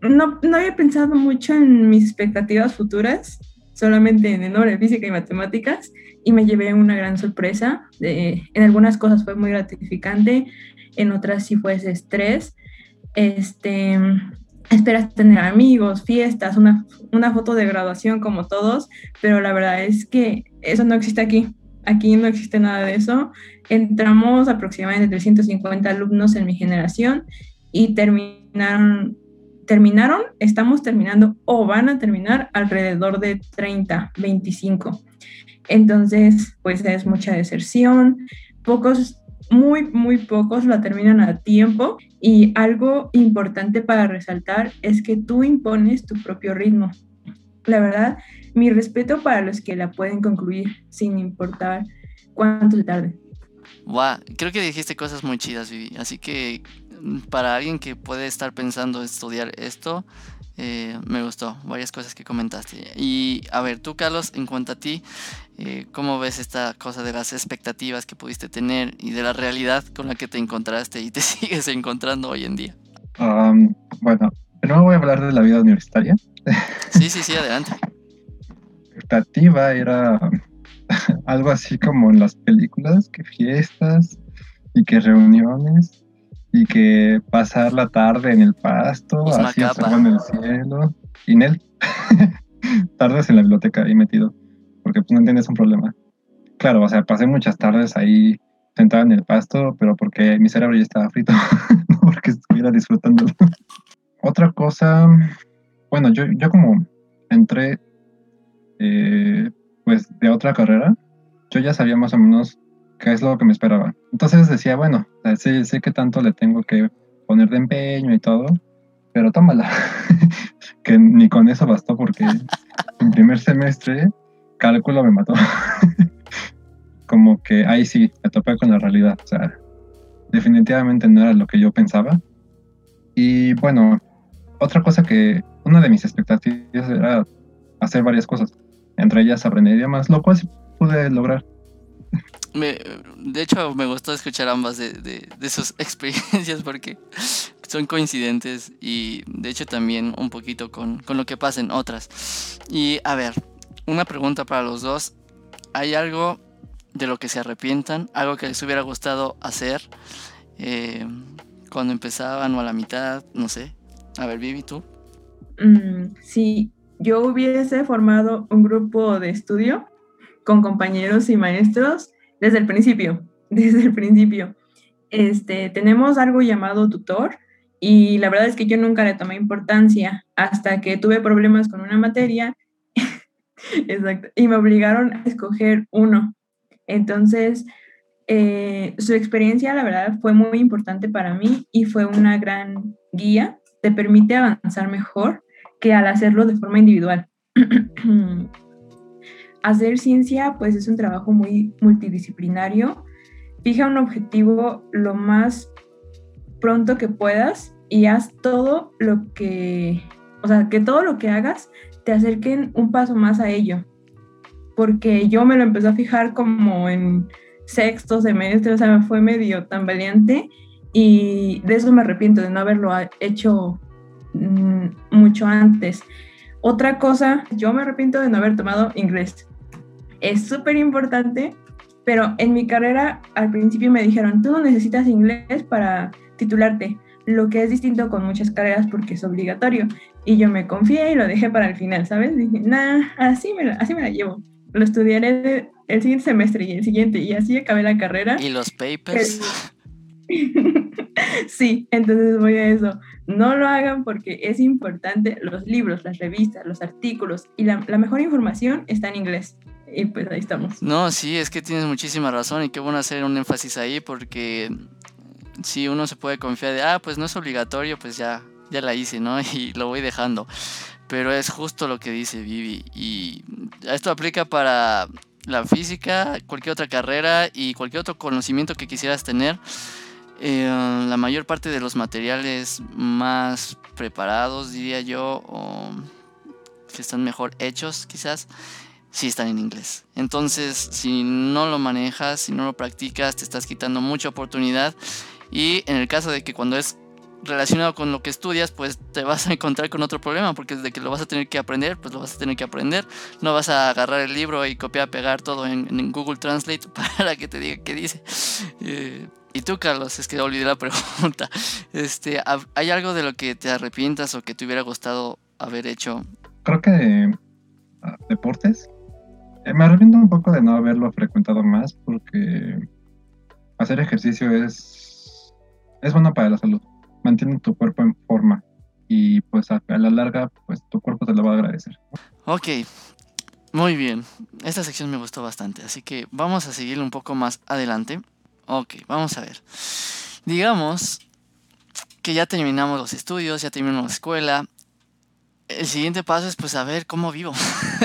no, no había pensado mucho en mis expectativas futuras, solamente en el física y matemáticas, y me llevé una gran sorpresa. De, en algunas cosas fue muy gratificante, en otras sí fue ese estrés. Este, esperas tener amigos, fiestas, una, una foto de graduación como todos, pero la verdad es que eso no existe aquí. Aquí no existe nada de eso. Entramos aproximadamente 350 alumnos en mi generación y terminaron, terminaron, estamos terminando o van a terminar alrededor de 30, 25. Entonces, pues es mucha deserción. Pocos muy, muy pocos la terminan a tiempo y algo importante para resaltar es que tú impones tu propio ritmo. La verdad, mi respeto para los que la pueden concluir sin importar cuánto tarde. Wow, creo que dijiste cosas muy chidas, Vivi. Así que para alguien que puede estar pensando estudiar esto, eh, me gustó varias cosas que comentaste. Y a ver, tú, Carlos, en cuanto a ti, eh, ¿cómo ves esta cosa de las expectativas que pudiste tener y de la realidad con la que te encontraste y te [laughs] sigues encontrando hoy en día? bueno, primero voy a hablar de la vida universitaria. Sí, sí, sí, adelante. [laughs] expectativa era [laughs] algo así como en las películas, que fiestas y que reuniones y que pasar la tarde en el pasto, así en el cielo. Y en él, tardes en la biblioteca ahí metido, porque pues no entiendes un problema. Claro, o sea, pasé muchas tardes ahí sentado en el pasto, pero porque mi cerebro ya estaba frito, [laughs] no porque estuviera disfrutando. Otra cosa, bueno, yo, yo como entré eh, pues de otra carrera, yo ya sabía más o menos qué es lo que me esperaba. Entonces decía, bueno, sé, sé que tanto le tengo que poner de empeño y todo, pero tómala. [laughs] que ni con eso bastó porque en primer semestre cálculo me mató. [laughs] Como que ahí sí, me topé con la realidad. O sea, definitivamente no era lo que yo pensaba. Y bueno, otra cosa que, una de mis expectativas era hacer varias cosas, entre ellas aprender idiomas, lo cual sí pude lograr de hecho, me gustó escuchar ambas de, sus [laughs] experiencias porque son coincidentes y de hecho también un poquito con, lo que pasa en otras. Y a ver, una pregunta para los dos. ¿Hay algo de lo que se arrepientan? ¿Algo que les hubiera gustado hacer eh, cuando empezaban o a la mitad? No sé. A ver, Vivi, tú. Mm, yo hubiese formado un grupo de estudio con compañeros y maestros desde el principio, [laughs] desde el principio. Este, tenemos algo llamado tutor y la verdad es que yo nunca le tomé importancia hasta que tuve problemas con una materia [laughs] Exacto. y me obligaron a escoger uno. Entonces, eh, su experiencia, la verdad, fue muy importante para mí y fue una gran guía. Te permite avanzar mejor que al hacerlo de forma individual. [clears throat] Hacer ciencia, pues, es un trabajo muy multidisciplinario. Fija un objetivo lo más pronto que puedas y haz todo lo que, o sea, que todo lo que hagas te acerquen un paso más a ello. Porque yo me lo empecé a fijar como en sexto semestre, o sea, me fue medio tan valiente y de eso me arrepiento, de no haberlo hecho mm, mucho antes. Otra cosa, yo me arrepiento de no haber tomado inglés. Es súper importante, pero en mi carrera al principio me dijeron, tú no necesitas inglés para titularte, lo que es distinto con muchas carreras porque es obligatorio. Y yo me confié y lo dejé para el final, ¿sabes? Dije, nah, así me, así me la llevo. Lo estudiaré el siguiente semestre y el siguiente, y así acabé la carrera. ¿Y los papers? [laughs] sí, entonces voy a eso. No lo hagan porque es importante los libros, las revistas, los artículos y la, la mejor información está en inglés. Y pues ahí estamos. No, sí, es que tienes muchísima razón y qué bueno hacer un énfasis ahí porque si uno se puede confiar de, ah, pues no es obligatorio, pues ya, ya la hice, ¿no? [laughs] Y lo voy dejando. Pero es justo lo que dice Vivi. Y esto aplica para la física, cualquier otra carrera y cualquier otro conocimiento que quisieras tener. Eh, la mayor parte de los materiales más preparados, diría yo, o que están mejor hechos quizás, sí están en inglés. Entonces, si no lo manejas, si no lo practicas, te estás quitando mucha oportunidad y en el caso de que cuando es relacionado con lo que estudias, pues te vas a encontrar con otro problema, porque desde que lo vas a tener que aprender, pues lo vas a tener que aprender. No vas a agarrar el libro y copiar, pegar todo en, Google Translate [laughs] para que te diga qué dice. Eh, y tú, Carlos, es que olvidé la [laughs] pregunta. Este, ¿Hay algo de lo que te arrepientas o que te hubiera gustado haber hecho? Creo que ah, deportes. Eh, me arrepiento un poco de no haberlo frecuentado más porque hacer ejercicio es es bueno para la salud. Mantiene tu cuerpo en forma y pues a, la larga pues tu cuerpo te lo va a agradecer. Ok, muy bien. Esta sección me gustó bastante, así que vamos a seguir un poco más adelante. Ok, vamos a ver. Digamos que ya terminamos los estudios, ya terminamos la escuela. El siguiente paso es pues saber cómo vivo.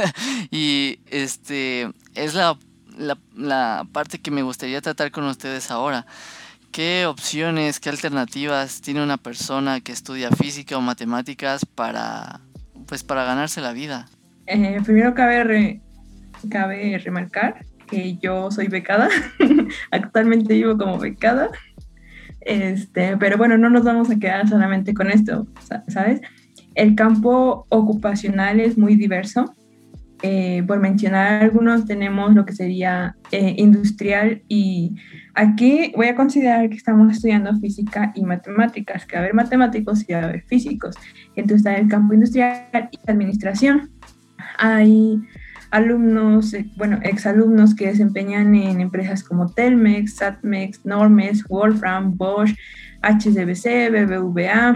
[laughs] y este es la, la, la parte que me gustaría tratar con ustedes ahora. ¿Qué opciones, qué alternativas tiene una persona que estudia física o matemáticas para, pues, para ganarse la vida? Eh, primero cabe, cabe remarcar que yo soy becada, [laughs] actualmente vivo como becada, este, pero bueno, no nos vamos a quedar solamente con esto, ¿sabes? El campo ocupacional es muy diverso. Eh, por mencionar algunos, tenemos lo que sería eh, industrial y Aquí voy a considerar que estamos estudiando física y matemáticas, que va a haber matemáticos y va a haber físicos. Entonces está el campo industrial y administración. Hay alumnos, eh, bueno, exalumnos que desempeñan en empresas como Telmex, Satmex, Normes, Wolfram, Bosch, HSBC, BBVA,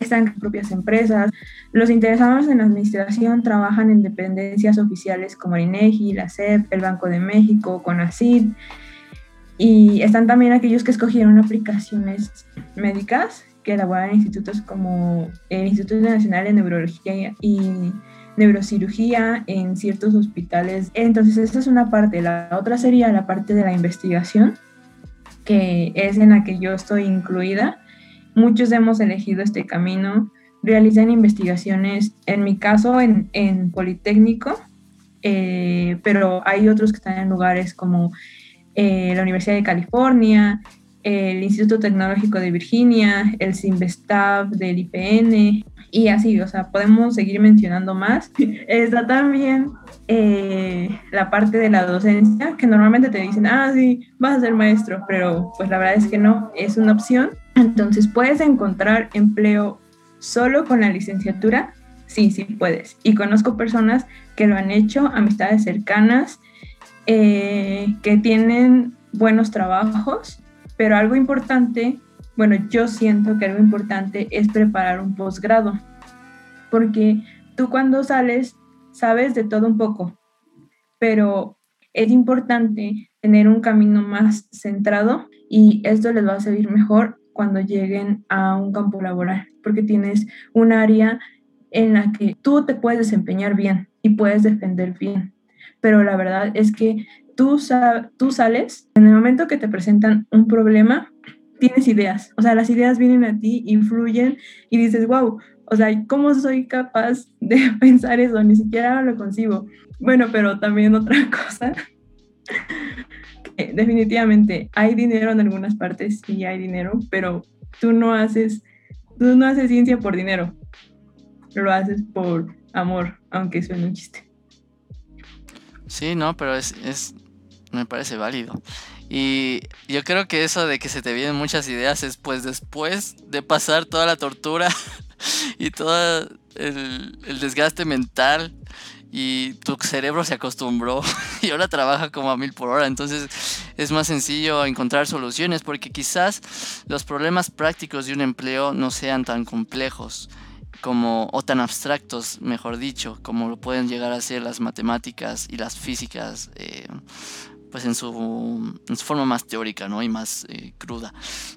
están en propias empresas. Los interesados en administración trabajan en dependencias oficiales como el INEGI, la SEP, el Banco de México, CONACYT, y están también aquellos que escogieron aplicaciones médicas que elaboran institutos como el Instituto Nacional de Neurología y Neurocirugía en ciertos hospitales. Entonces, esta es una parte. La otra sería la parte de la investigación, que es en la que yo estoy incluida. Muchos hemos elegido este camino, realizan investigaciones, en mi caso, en, en Politécnico, eh, pero hay otros que están en lugares como eh, la Universidad de California, el Instituto Tecnológico de Virginia, el Simvestav del IPN y así, o sea, podemos seguir mencionando más. [laughs] Está también eh, la parte de la docencia, que normalmente te dicen, ah, sí, vas a ser maestro, pero pues la verdad es que no, es una opción. Entonces, ¿puedes encontrar empleo solo con la licenciatura? Sí, sí puedes. Y conozco personas que lo han hecho, amistades cercanas, eh, que tienen buenos trabajos, pero algo importante, bueno, yo siento que algo importante es preparar un posgrado, porque tú cuando sales sabes de todo un poco, pero es importante tener un camino más centrado y esto les va a servir mejor cuando lleguen a un campo laboral, porque tienes un área en la que tú te puedes desempeñar bien y puedes defender bien. Pero la verdad es que tú, tú sales, en el momento que te presentan un problema, tienes ideas. O sea, las ideas vienen a ti, influyen y dices, wow, o sea, ¿cómo soy capaz de [laughs] pensar eso? Ni siquiera lo concibo. Bueno, pero también otra [laughs] cosa. Definitivamente hay dinero en algunas partes, sí hay dinero, pero tú no haces, tú no haces ciencia por dinero. Lo haces por amor, aunque suene un chiste. Sí, no, pero es, es me parece válido. Y yo creo que eso de que se te vienen muchas ideas es pues después de pasar toda la tortura [laughs] y todo el, el desgaste mental y tu cerebro se acostumbró [laughs] y ahora trabaja como a mil por hora. Entonces es más sencillo encontrar soluciones porque quizás los problemas prácticos de un empleo no sean tan complejos como o tan abstractos, mejor dicho, como lo pueden llegar a ser las matemáticas y las físicas. Eh, pues en su, forma más teórica ¿no? y más eh, cruda.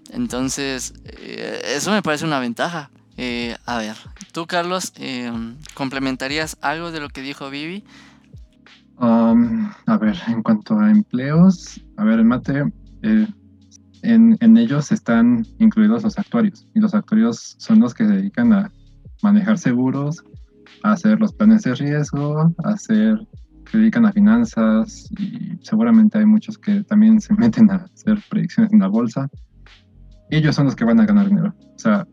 Entonces, eh, eso me parece una ventaja. Eh, a ver, tú Carlos, eh, ¿complementarías algo de lo que dijo Vivi? Um, a ver, en cuanto a empleos, a ver, mate, eh, en, en, ellos están incluidos los actuarios y los actuarios son los que se dedican a manejar seguros, a hacer los planes de riesgo, a hacer, se dedican a finanzas y seguramente hay muchos que también se meten a hacer predicciones en la bolsa. Ellos son los que van a ganar dinero. O sea,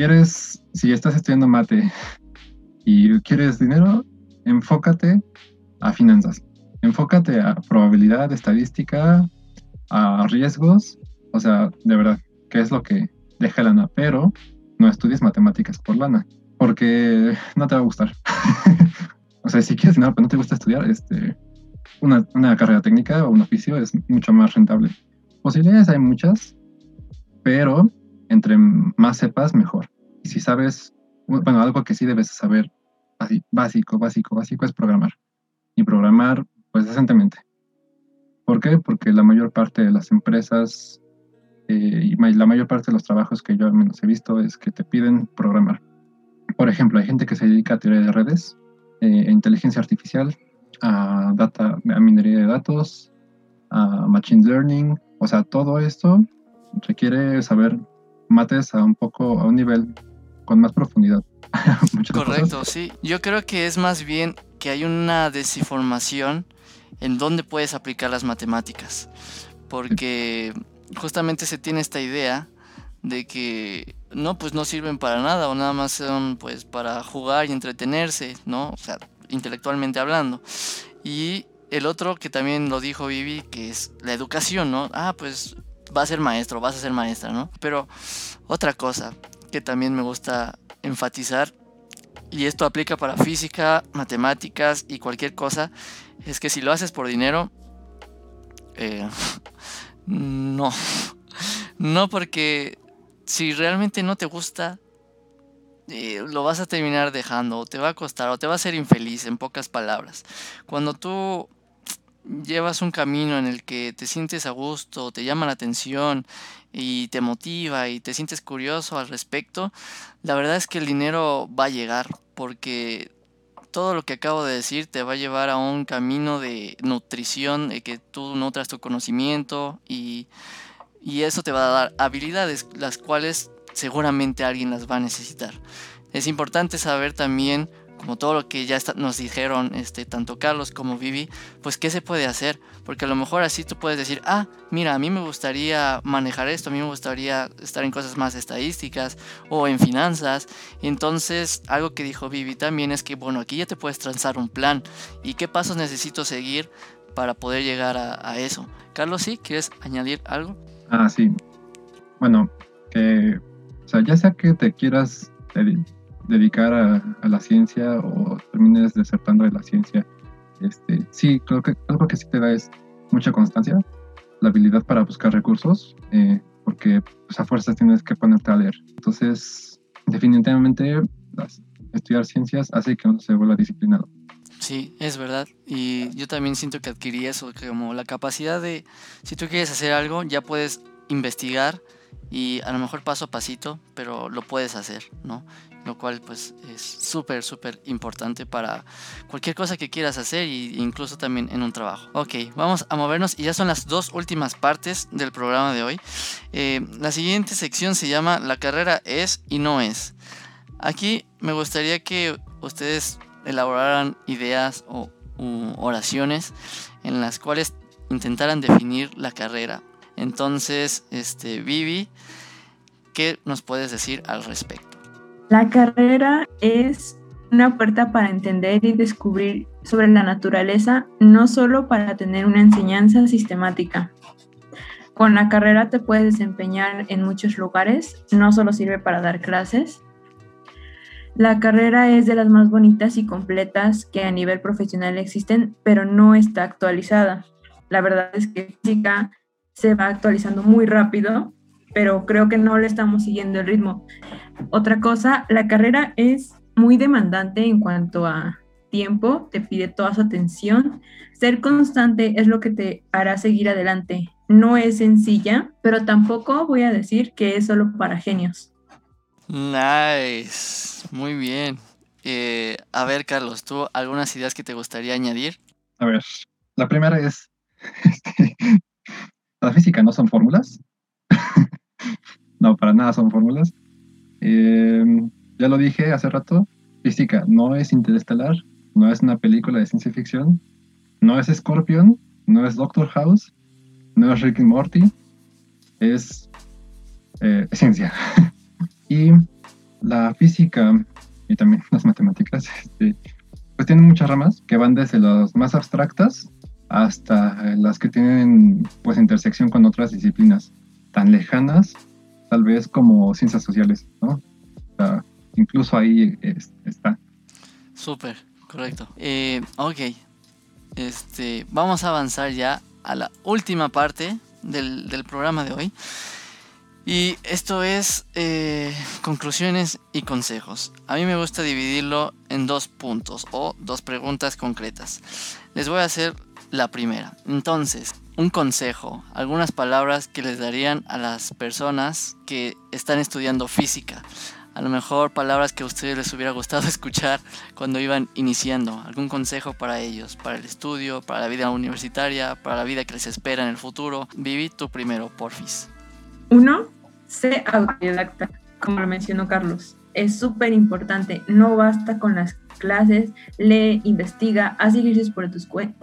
quieres, si estás estudiando mate y quieres dinero, enfócate a finanzas. Enfócate a probabilidad, estadística, a riesgos. O sea, de verdad, ¿qué es lo que deja lana? Pero no estudies matemáticas por lana, porque no te va a gustar. [laughs] o sea, si quieres dinero pero no te gusta estudiar, este, una, una carrera técnica o un oficio es mucho más rentable. Posibilidades hay muchas, pero entre más sepas, mejor. Y si sabes, bueno, algo que sí debes saber, así, básico, básico, básico, es programar. Y programar, pues, decentemente. ¿Por qué? Porque la mayor parte de las empresas eh, y la mayor parte de los trabajos que yo al menos he visto es que te piden programar. Por ejemplo, hay gente que se dedica a teoría de redes, eh, a inteligencia artificial, a, data, a minería de datos, a machine learning. O sea, todo esto requiere saber mates a un poco, a un nivel con más profundidad. [laughs] Correcto, sí. Yo creo que es más bien que hay una desinformación en dónde puedes aplicar las matemáticas. Porque justamente se tiene esta idea de que no, pues no sirven para nada o nada más son pues para jugar y entretenerse, ¿no? O sea, intelectualmente hablando. Y el otro que también lo dijo Vivi, que es la educación, ¿no? Ah, pues vas a ser maestro, vas a ser maestra, ¿no? Pero otra cosa que también me gusta enfatizar, y esto aplica para física, matemáticas y cualquier cosa, es que si lo haces por dinero, eh, [laughs] no. No porque si realmente no te gusta, eh, lo vas a terminar dejando, o te va a costar, o te va a hacer infeliz, en pocas palabras. Cuando tú llevas un camino en el que te sientes a gusto, te llama la atención y te motiva y te sientes curioso al respecto, la verdad es que el dinero va a llegar porque todo lo que acabo de decir te va a llevar a un camino de nutrición, de que tú nutras tu conocimiento y, y eso te va a dar habilidades las cuales seguramente alguien las va a necesitar. Es importante saber también como todo lo que ya nos dijeron este, tanto Carlos como Vivi, pues qué se puede hacer, porque a lo mejor así tú puedes decir, ah, mira, a mí me gustaría manejar esto, a mí me gustaría estar en cosas más estadísticas o en finanzas, entonces algo que dijo Vivi también es que, bueno, aquí ya te puedes trazar un plan y qué pasos necesito seguir para poder llegar a, eso. Carlos, ¿sí? ¿Quieres añadir algo? Ah, sí. Bueno, que, o sea, ya sea que te quieras dedicar a, la ciencia o termines desertando de la ciencia este, sí, creo que algo que sí te da es mucha constancia, la habilidad para buscar recursos, eh, porque pues, a fuerzas tienes que ponerte a leer. Entonces, definitivamente, estudiar ciencias hace que uno se vuelva disciplinado. Sí, es verdad. Y yo también siento que adquirí eso, como la capacidad de, si tú quieres hacer algo, ya puedes investigar y a lo mejor paso a pasito, pero lo puedes hacer, ¿no? Lo cual pues es súper, súper importante para cualquier cosa que quieras hacer e incluso también en un trabajo. Ok, vamos a movernos y ya son las dos últimas partes del programa de hoy. Eh, la siguiente sección se llama La carrera es y no es. Aquí me gustaría que ustedes elaboraran ideas o oraciones en las cuales intentaran definir la carrera entonces, este, Vivi, ¿qué nos puedes decir al respecto? La carrera es una puerta para entender y descubrir sobre la naturaleza, no solo para tener una enseñanza sistemática. Con la carrera te puedes desempeñar en muchos lugares, no solo sirve para dar clases. La carrera es de las más bonitas y completas que a nivel profesional existen, pero no está actualizada. La verdad es que física, se va actualizando muy rápido, pero creo que no le estamos siguiendo el ritmo. Otra cosa, la carrera es muy demandante en cuanto a tiempo, te pide toda su atención. Ser constante es lo que te hará seguir adelante. No es sencilla, pero tampoco voy a decir que es solo para genios. Nice, muy bien. Eh, a ver, Carlos, ¿tú algunas ideas que te gustaría añadir? A ver, la primera es, [laughs] este, la física no son fórmulas. [laughs] no, para nada son fórmulas. Eh, ya lo dije hace rato, física no es interestelar, no es una película de ciencia ficción, no es Scorpion, no es Doctor House, no es Rick and Morty, es eh, ciencia. [laughs] y la física y también las matemáticas, [laughs] este, pues tienen muchas ramas que van desde las más abstractas hasta las que tienen pues intersección con otras disciplinas tan lejanas, tal vez como ciencias sociales, ¿no? incluso ahí está. Súper, correcto. Eh, ok, este, vamos a avanzar ya a la última parte del, del programa de hoy. Y esto es eh, conclusiones y consejos. A mí me gusta dividirlo en dos puntos o dos preguntas concretas. Les voy a hacer la primera. Entonces, un consejo, algunas palabras que les darían a las personas que están estudiando física. A lo mejor palabras que a ustedes les hubiera gustado [laughs] escuchar cuando iban iniciando. Algún consejo para ellos, para el estudio, para la vida universitaria, para la vida que les espera en el futuro. Vivi, tú primero, porfis. Uno, sé autodidacta, como lo mencionó Carlos. Es súper importante. No basta con las clases, lee, investiga, haz ejercicios por,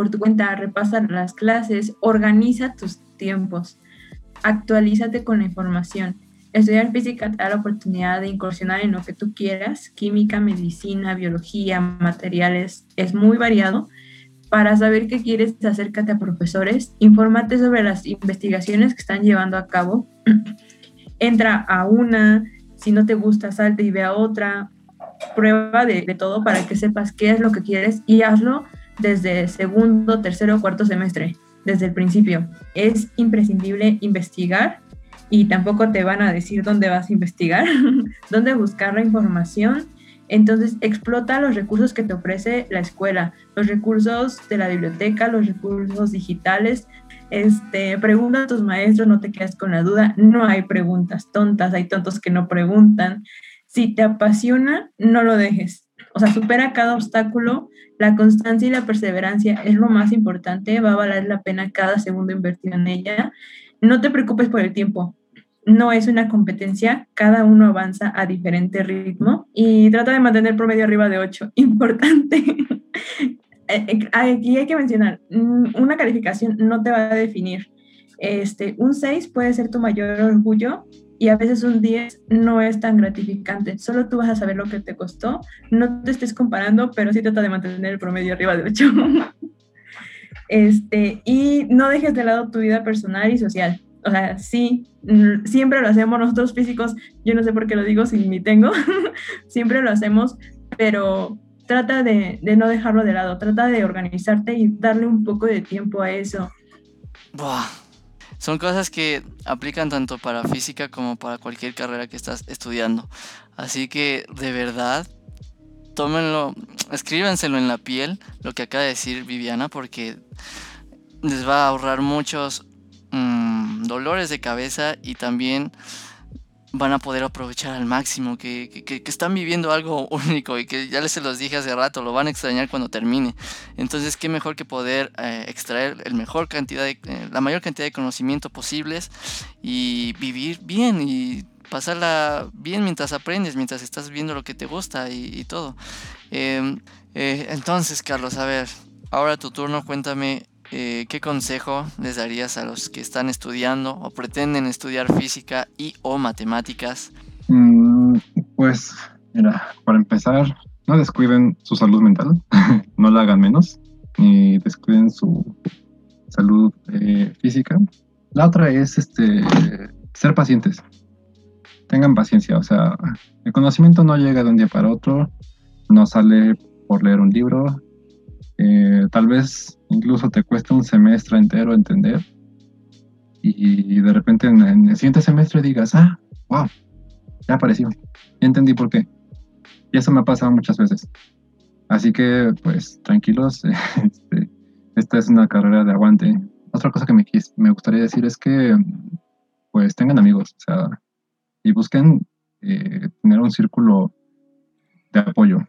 tu cuenta, repasa las clases, organiza tus tiempos, actualízate con la información. Estudiar física te da la oportunidad de incursionar en lo que tú quieras, química, medicina, biología, materiales, es muy variado. Para saber qué quieres, acércate a profesores, infórmate sobre las investigaciones que están llevando a cabo. [clears throat] Entra a una, si no te gusta, salte y ve a otra, prueba de, todo para que sepas qué es lo que quieres y hazlo desde segundo, tercero cuarto semestre, desde el principio. Es imprescindible investigar y tampoco te van a decir dónde vas a investigar, [laughs] dónde buscar la información. Entonces, explota los recursos que te ofrece la escuela, los recursos de la biblioteca, los recursos digitales. Este, pregunta a tus maestros, no te quedes con la duda. No hay preguntas tontas, hay tontos que no preguntan. Si te apasiona, no lo dejes. O sea, supera cada obstáculo. La constancia y la perseverancia es lo más importante. Va a valer la pena cada segundo invertido en ella. No te preocupes por el tiempo. No es una competencia, cada uno avanza a diferente ritmo y trata de mantener el promedio arriba de 8. [laughs] Importante. [laughs] Eh, eh, aquí hay que mencionar, mm, una calificación no te va a definir. Este, un 6 puede ser tu mayor orgullo, y a veces un 10 no es tan gratificante. Solo tú vas a saber lo que te costó. No te estés comparando, pero sí trata de mantener el promedio arriba de 8. [laughs] este, y no dejes de lado tu vida personal y social. O sea, sí, mm, siempre lo hacemos nosotros físicos. Yo no sé por qué lo digo si ni tengo. [laughs] siempre lo hacemos, pero trata de, no dejarlo de lado, trata de organizarte y darle un poco de tiempo a eso. Son cosas que aplican tanto para física como para cualquier carrera que estás estudiando. Así que de verdad, tómenlo, escríbenselo en la piel, lo que acaba de decir Viviana, porque les va a ahorrar muchos mm, dolores de cabeza y también van a poder aprovechar al máximo, que, están viviendo algo [laughs] único y que ya les se los dije hace rato, lo van a extrañar cuando termine. Entonces, qué mejor que poder eh, extraer el mejor cantidad de, eh, la mayor cantidad de conocimiento posibles y vivir bien y pasarla bien mientras aprendes, mientras estás viendo lo que te gusta y, todo. Em, eh, entonces, Carlos, a ver, ahora tu turno, cuéntame eh, ¿qué consejo les darías a los que están estudiando o pretenden estudiar física y o matemáticas? Mm, pues, mira, para empezar, no descuiden su salud mental, [laughs] no la hagan menos, ni descuiden su salud eh, física. La otra es este, ser pacientes. Tengan paciencia, o sea, el conocimiento no llega de un día para otro, no sale por leer un libro, eh, tal vez incluso te cuesta un semestre entero entender y, de repente en, el siguiente semestre digas, ah, wow, ya apareció, ya entendí por qué. Y eso me ha pasado muchas veces. Así que, pues, tranquilos, [laughs] este, esta es una carrera de aguante. Otra cosa que me, me gustaría decir es que, pues, tengan amigos, o sea, y busquen eh, tener un círculo de apoyo.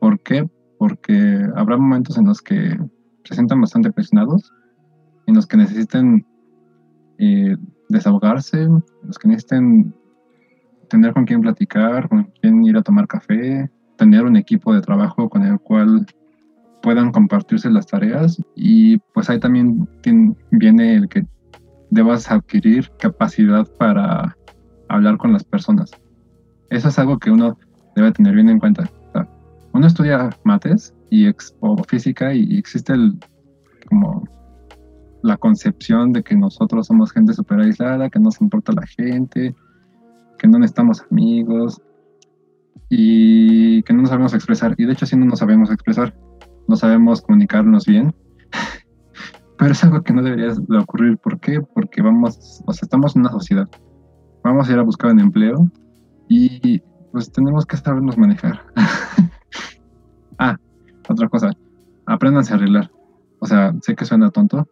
¿Por qué? Porque habrá momentos en los que se sientan bastante presionados, en los que necesiten eh, desahogarse, en los que necesiten tener con quién platicar, con quién ir a tomar café, tener un equipo de trabajo con el cual puedan compartirse las tareas y pues ahí también viene el que debas adquirir capacidad para hablar con las personas. Eso es algo que uno debe tener bien en cuenta uno estudia mates y o física y, existe el, como la concepción de que nosotros somos gente súper aislada, que no nos importa la gente, que no necesitamos amigos y que no nos sabemos expresar. Y de hecho sí no nos sabemos expresar, no sabemos comunicarnos bien. [laughs] Pero es algo que no debería de ocurrir. ¿Por qué? Porque vamos, estamos en una sociedad. Vamos a ir a buscar un empleo y pues tenemos que sabernos manejar. [laughs] Ah, otra cosa, aprendan a arreglar. O sea, sé que suena tonto,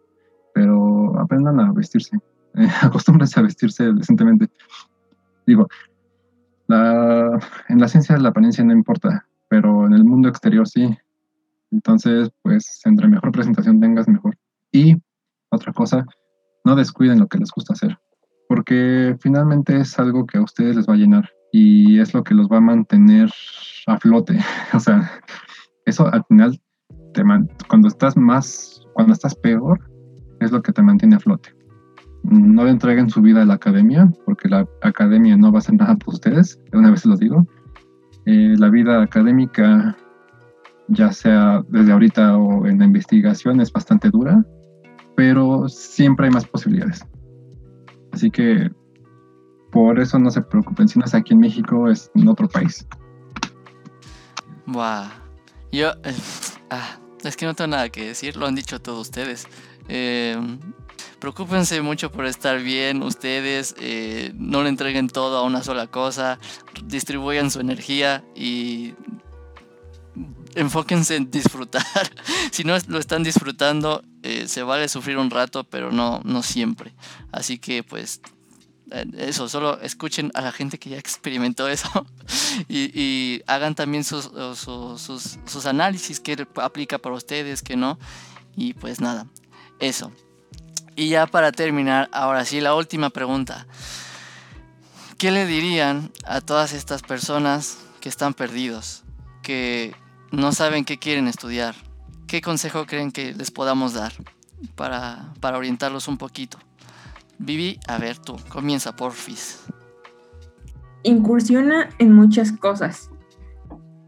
pero aprendan a vestirse. Eh, [laughs] acostúmbrense a vestirse decentemente. Digo, la, en la ciencia la apariencia no importa, pero en el mundo exterior sí. Entonces, pues, entre mejor presentación tengas, mejor. Y otra cosa, no descuiden lo que les gusta hacer, porque finalmente es algo que a ustedes les va a llenar y es lo que los va a mantener a flote. [laughs] o sea, eso al final, te cuando estás más, cuando estás peor, es lo que te mantiene a flote. No le entreguen su vida a la academia, porque la academia no va a hacer nada por ustedes, una vez se lo digo. Eh, la vida académica, ya sea desde ahorita o en la investigación, es bastante dura, pero siempre hay más posibilidades. Así que por eso no se preocupen, si no es aquí en México, es en otro país. Wow. Yo, eh, ah, es que no tengo nada que decir, lo han dicho todos ustedes. Eh, preocúpense mucho por estar bien ustedes, eh, no le entreguen todo a una sola cosa, distribuyan su energía y enfóquense en disfrutar. [laughs] si no lo están disfrutando, se vale sufrir un rato, pero no, no siempre. Así que pues eh, eso, solo escuchen a la gente que ya experimentó eso [laughs] y, hagan también sus, sus, sus, análisis, que aplica para ustedes, que no. Y pues nada, eso. Y ya para terminar, ahora sí, la última pregunta. ¿Qué le dirían a todas estas personas que están perdidos, que no saben qué quieren estudiar? ¿Qué consejo creen que les podamos dar para, para orientarlos un poquito? Vivi, a ver tú, comienza porfis. Incursiona en muchas cosas.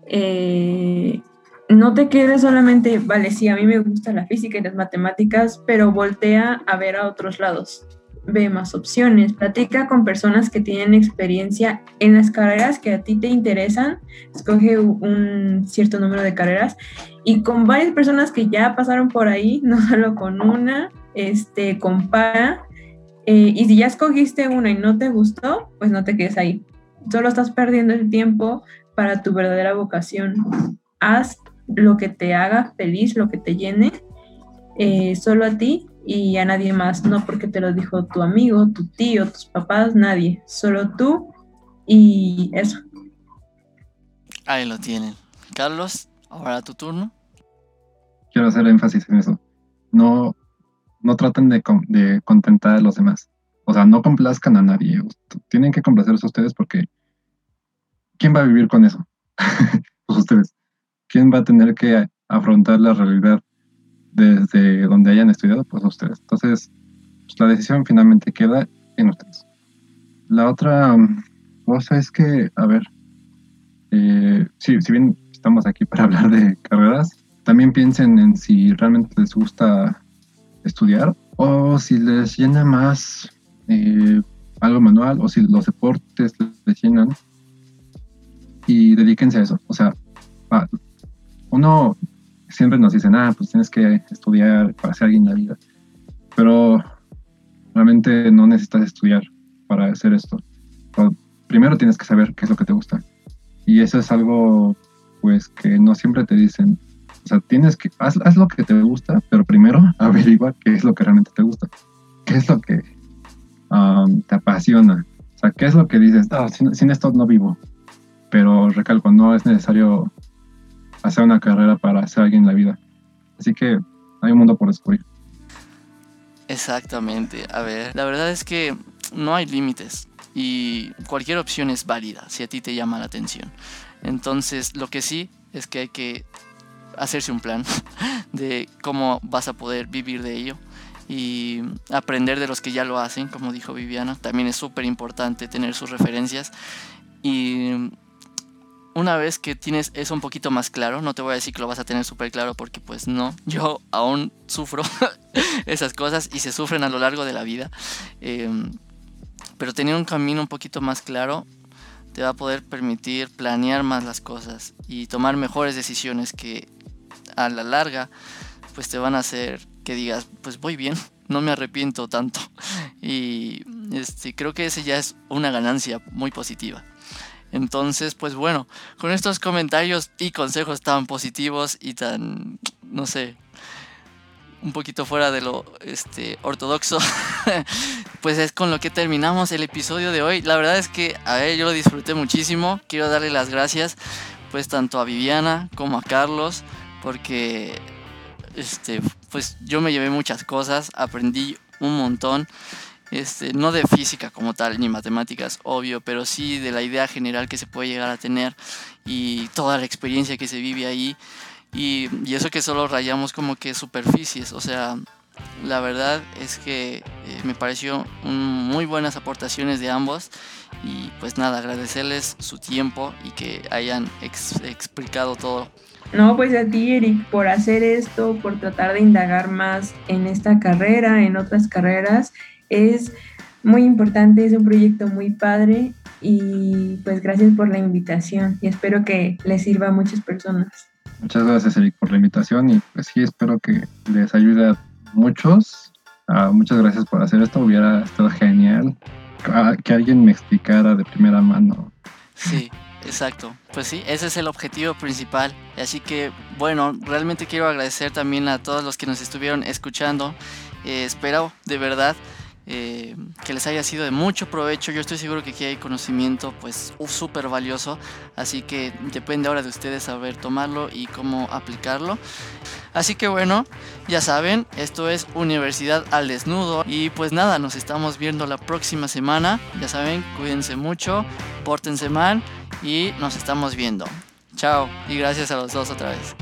Eh, no te quedes solamente, vale, sí, a mí me gusta la física y las matemáticas, pero voltea a ver a otros lados. ve más opciones, platica con personas que tienen experiencia en las carreras que a ti te interesan, escoge un cierto número de carreras y con varias personas que ya pasaron por ahí, [laughs] no solo con una, este, compara eh, y si ya escogiste una y no te gustó, pues no te quedes ahí. Solo estás perdiendo el tiempo para tu verdadera vocación. Haz lo que te haga feliz, lo que te llene, eh, solo a ti y a nadie más, no porque te lo dijo tu amigo, tu tío, tus papás, nadie, solo tú y eso. Ahí lo tienen. Carlos, ahora tu turno. Quiero hacer énfasis en eso. No, no traten de, contentar a los demás. O sea, no complazcan a nadie. Tienen que complacerse a ustedes porque ¿quién va a vivir con eso? [laughs] pues ustedes. ¿Quién va a tener que afrontar la realidad desde donde hayan estudiado? Pues ustedes. Entonces, pues, la decisión finalmente queda en ustedes. La otra um, cosa es que, a ver, eh, si bien estamos aquí para [laughs] hablar de carreras, también piensen en si realmente les gusta estudiar o si les llena más eh, algo manual o si los deportes les llenan y dedíquense a eso. O sea, uno siempre nos dice, ah, pues tienes que estudiar para ser alguien en la vida. Pero realmente no necesitas estudiar para hacer esto. primero tienes que saber qué es lo que te gusta. Y eso es algo, pues, que no siempre te dicen. O sea, tienes que, haz, lo que te gusta, pero primero [laughs] averigua qué es lo que realmente te gusta. ¿Qué es lo que um, te apasiona? O sea, ¿qué es lo que dices? Ah, sin, esto no vivo. Pero recalco, no es necesario hacer una carrera para ser alguien en la vida. Así que hay un mundo por descubrir. Exactamente. A ver, la verdad es que no hay límites y cualquier opción es válida si a ti te llama la atención. Entonces, lo que sí es que hay que hacerse un plan [laughs] de cómo vas a poder vivir de ello y aprender de los que ya lo hacen, como dijo Viviana. También es súper importante tener sus referencias y una vez que tienes eso un poquito más claro, no te voy a decir que lo vas a tener súper claro porque pues no, [laughs] yo aún sufro [laughs] esas cosas y se sufren a lo largo de la vida. Em, pero tener un camino un poquito más claro te va a poder permitir planear más las cosas y tomar mejores decisiones que a la larga pues te van a hacer que digas pues voy bien, [laughs] no me arrepiento tanto [laughs] y este, creo que ese ya es una ganancia muy positiva. Entonces, pues bueno, con estos comentarios y consejos tan positivos y tan, no sé, un poquito fuera de lo este, ortodoxo, [laughs] pues es con lo que terminamos el episodio de hoy. La verdad es que, a ver, yo lo disfruté muchísimo. Quiero darle las gracias, pues tanto a Viviana como a Carlos, porque, este, pues yo me llevé muchas cosas, aprendí un montón. Este, no de física como tal, ni matemáticas, obvio, pero sí de la idea general que se puede llegar a tener y toda la experiencia que se vive ahí. Y, eso que solo rayamos como que superficies, o sea, la verdad es que eh, me pareció muy buenas aportaciones de ambos y pues nada, agradecerles su tiempo y que hayan explicado todo. No, pues a ti, Eric, por hacer esto, por tratar de indagar más en esta carrera, en otras carreras es muy importante, es un proyecto muy padre y pues gracias por la invitación y espero que les sirva a muchas personas. Muchas gracias Eric por la invitación y pues sí espero que les ayude a muchos. Ah, muchas gracias por hacer esto, hubiera estado genial ah, que alguien me explicara de primera mano. Sí, exacto. Pues sí, ese es el objetivo principal. Así que bueno, realmente quiero agradecer también a todos los que nos estuvieron escuchando. Eh, espero de verdad eh, que les haya sido de mucho provecho. Yo estoy seguro que aquí hay conocimiento pues súper valioso, así que depende ahora de ustedes saber tomarlo y cómo aplicarlo. Así que bueno, ya saben, esto es Universidad al Desnudo y pues nada, nos estamos viendo la próxima semana. Ya saben, cuídense mucho, pórtense mal y nos estamos viendo. Chao y gracias a los dos otra vez.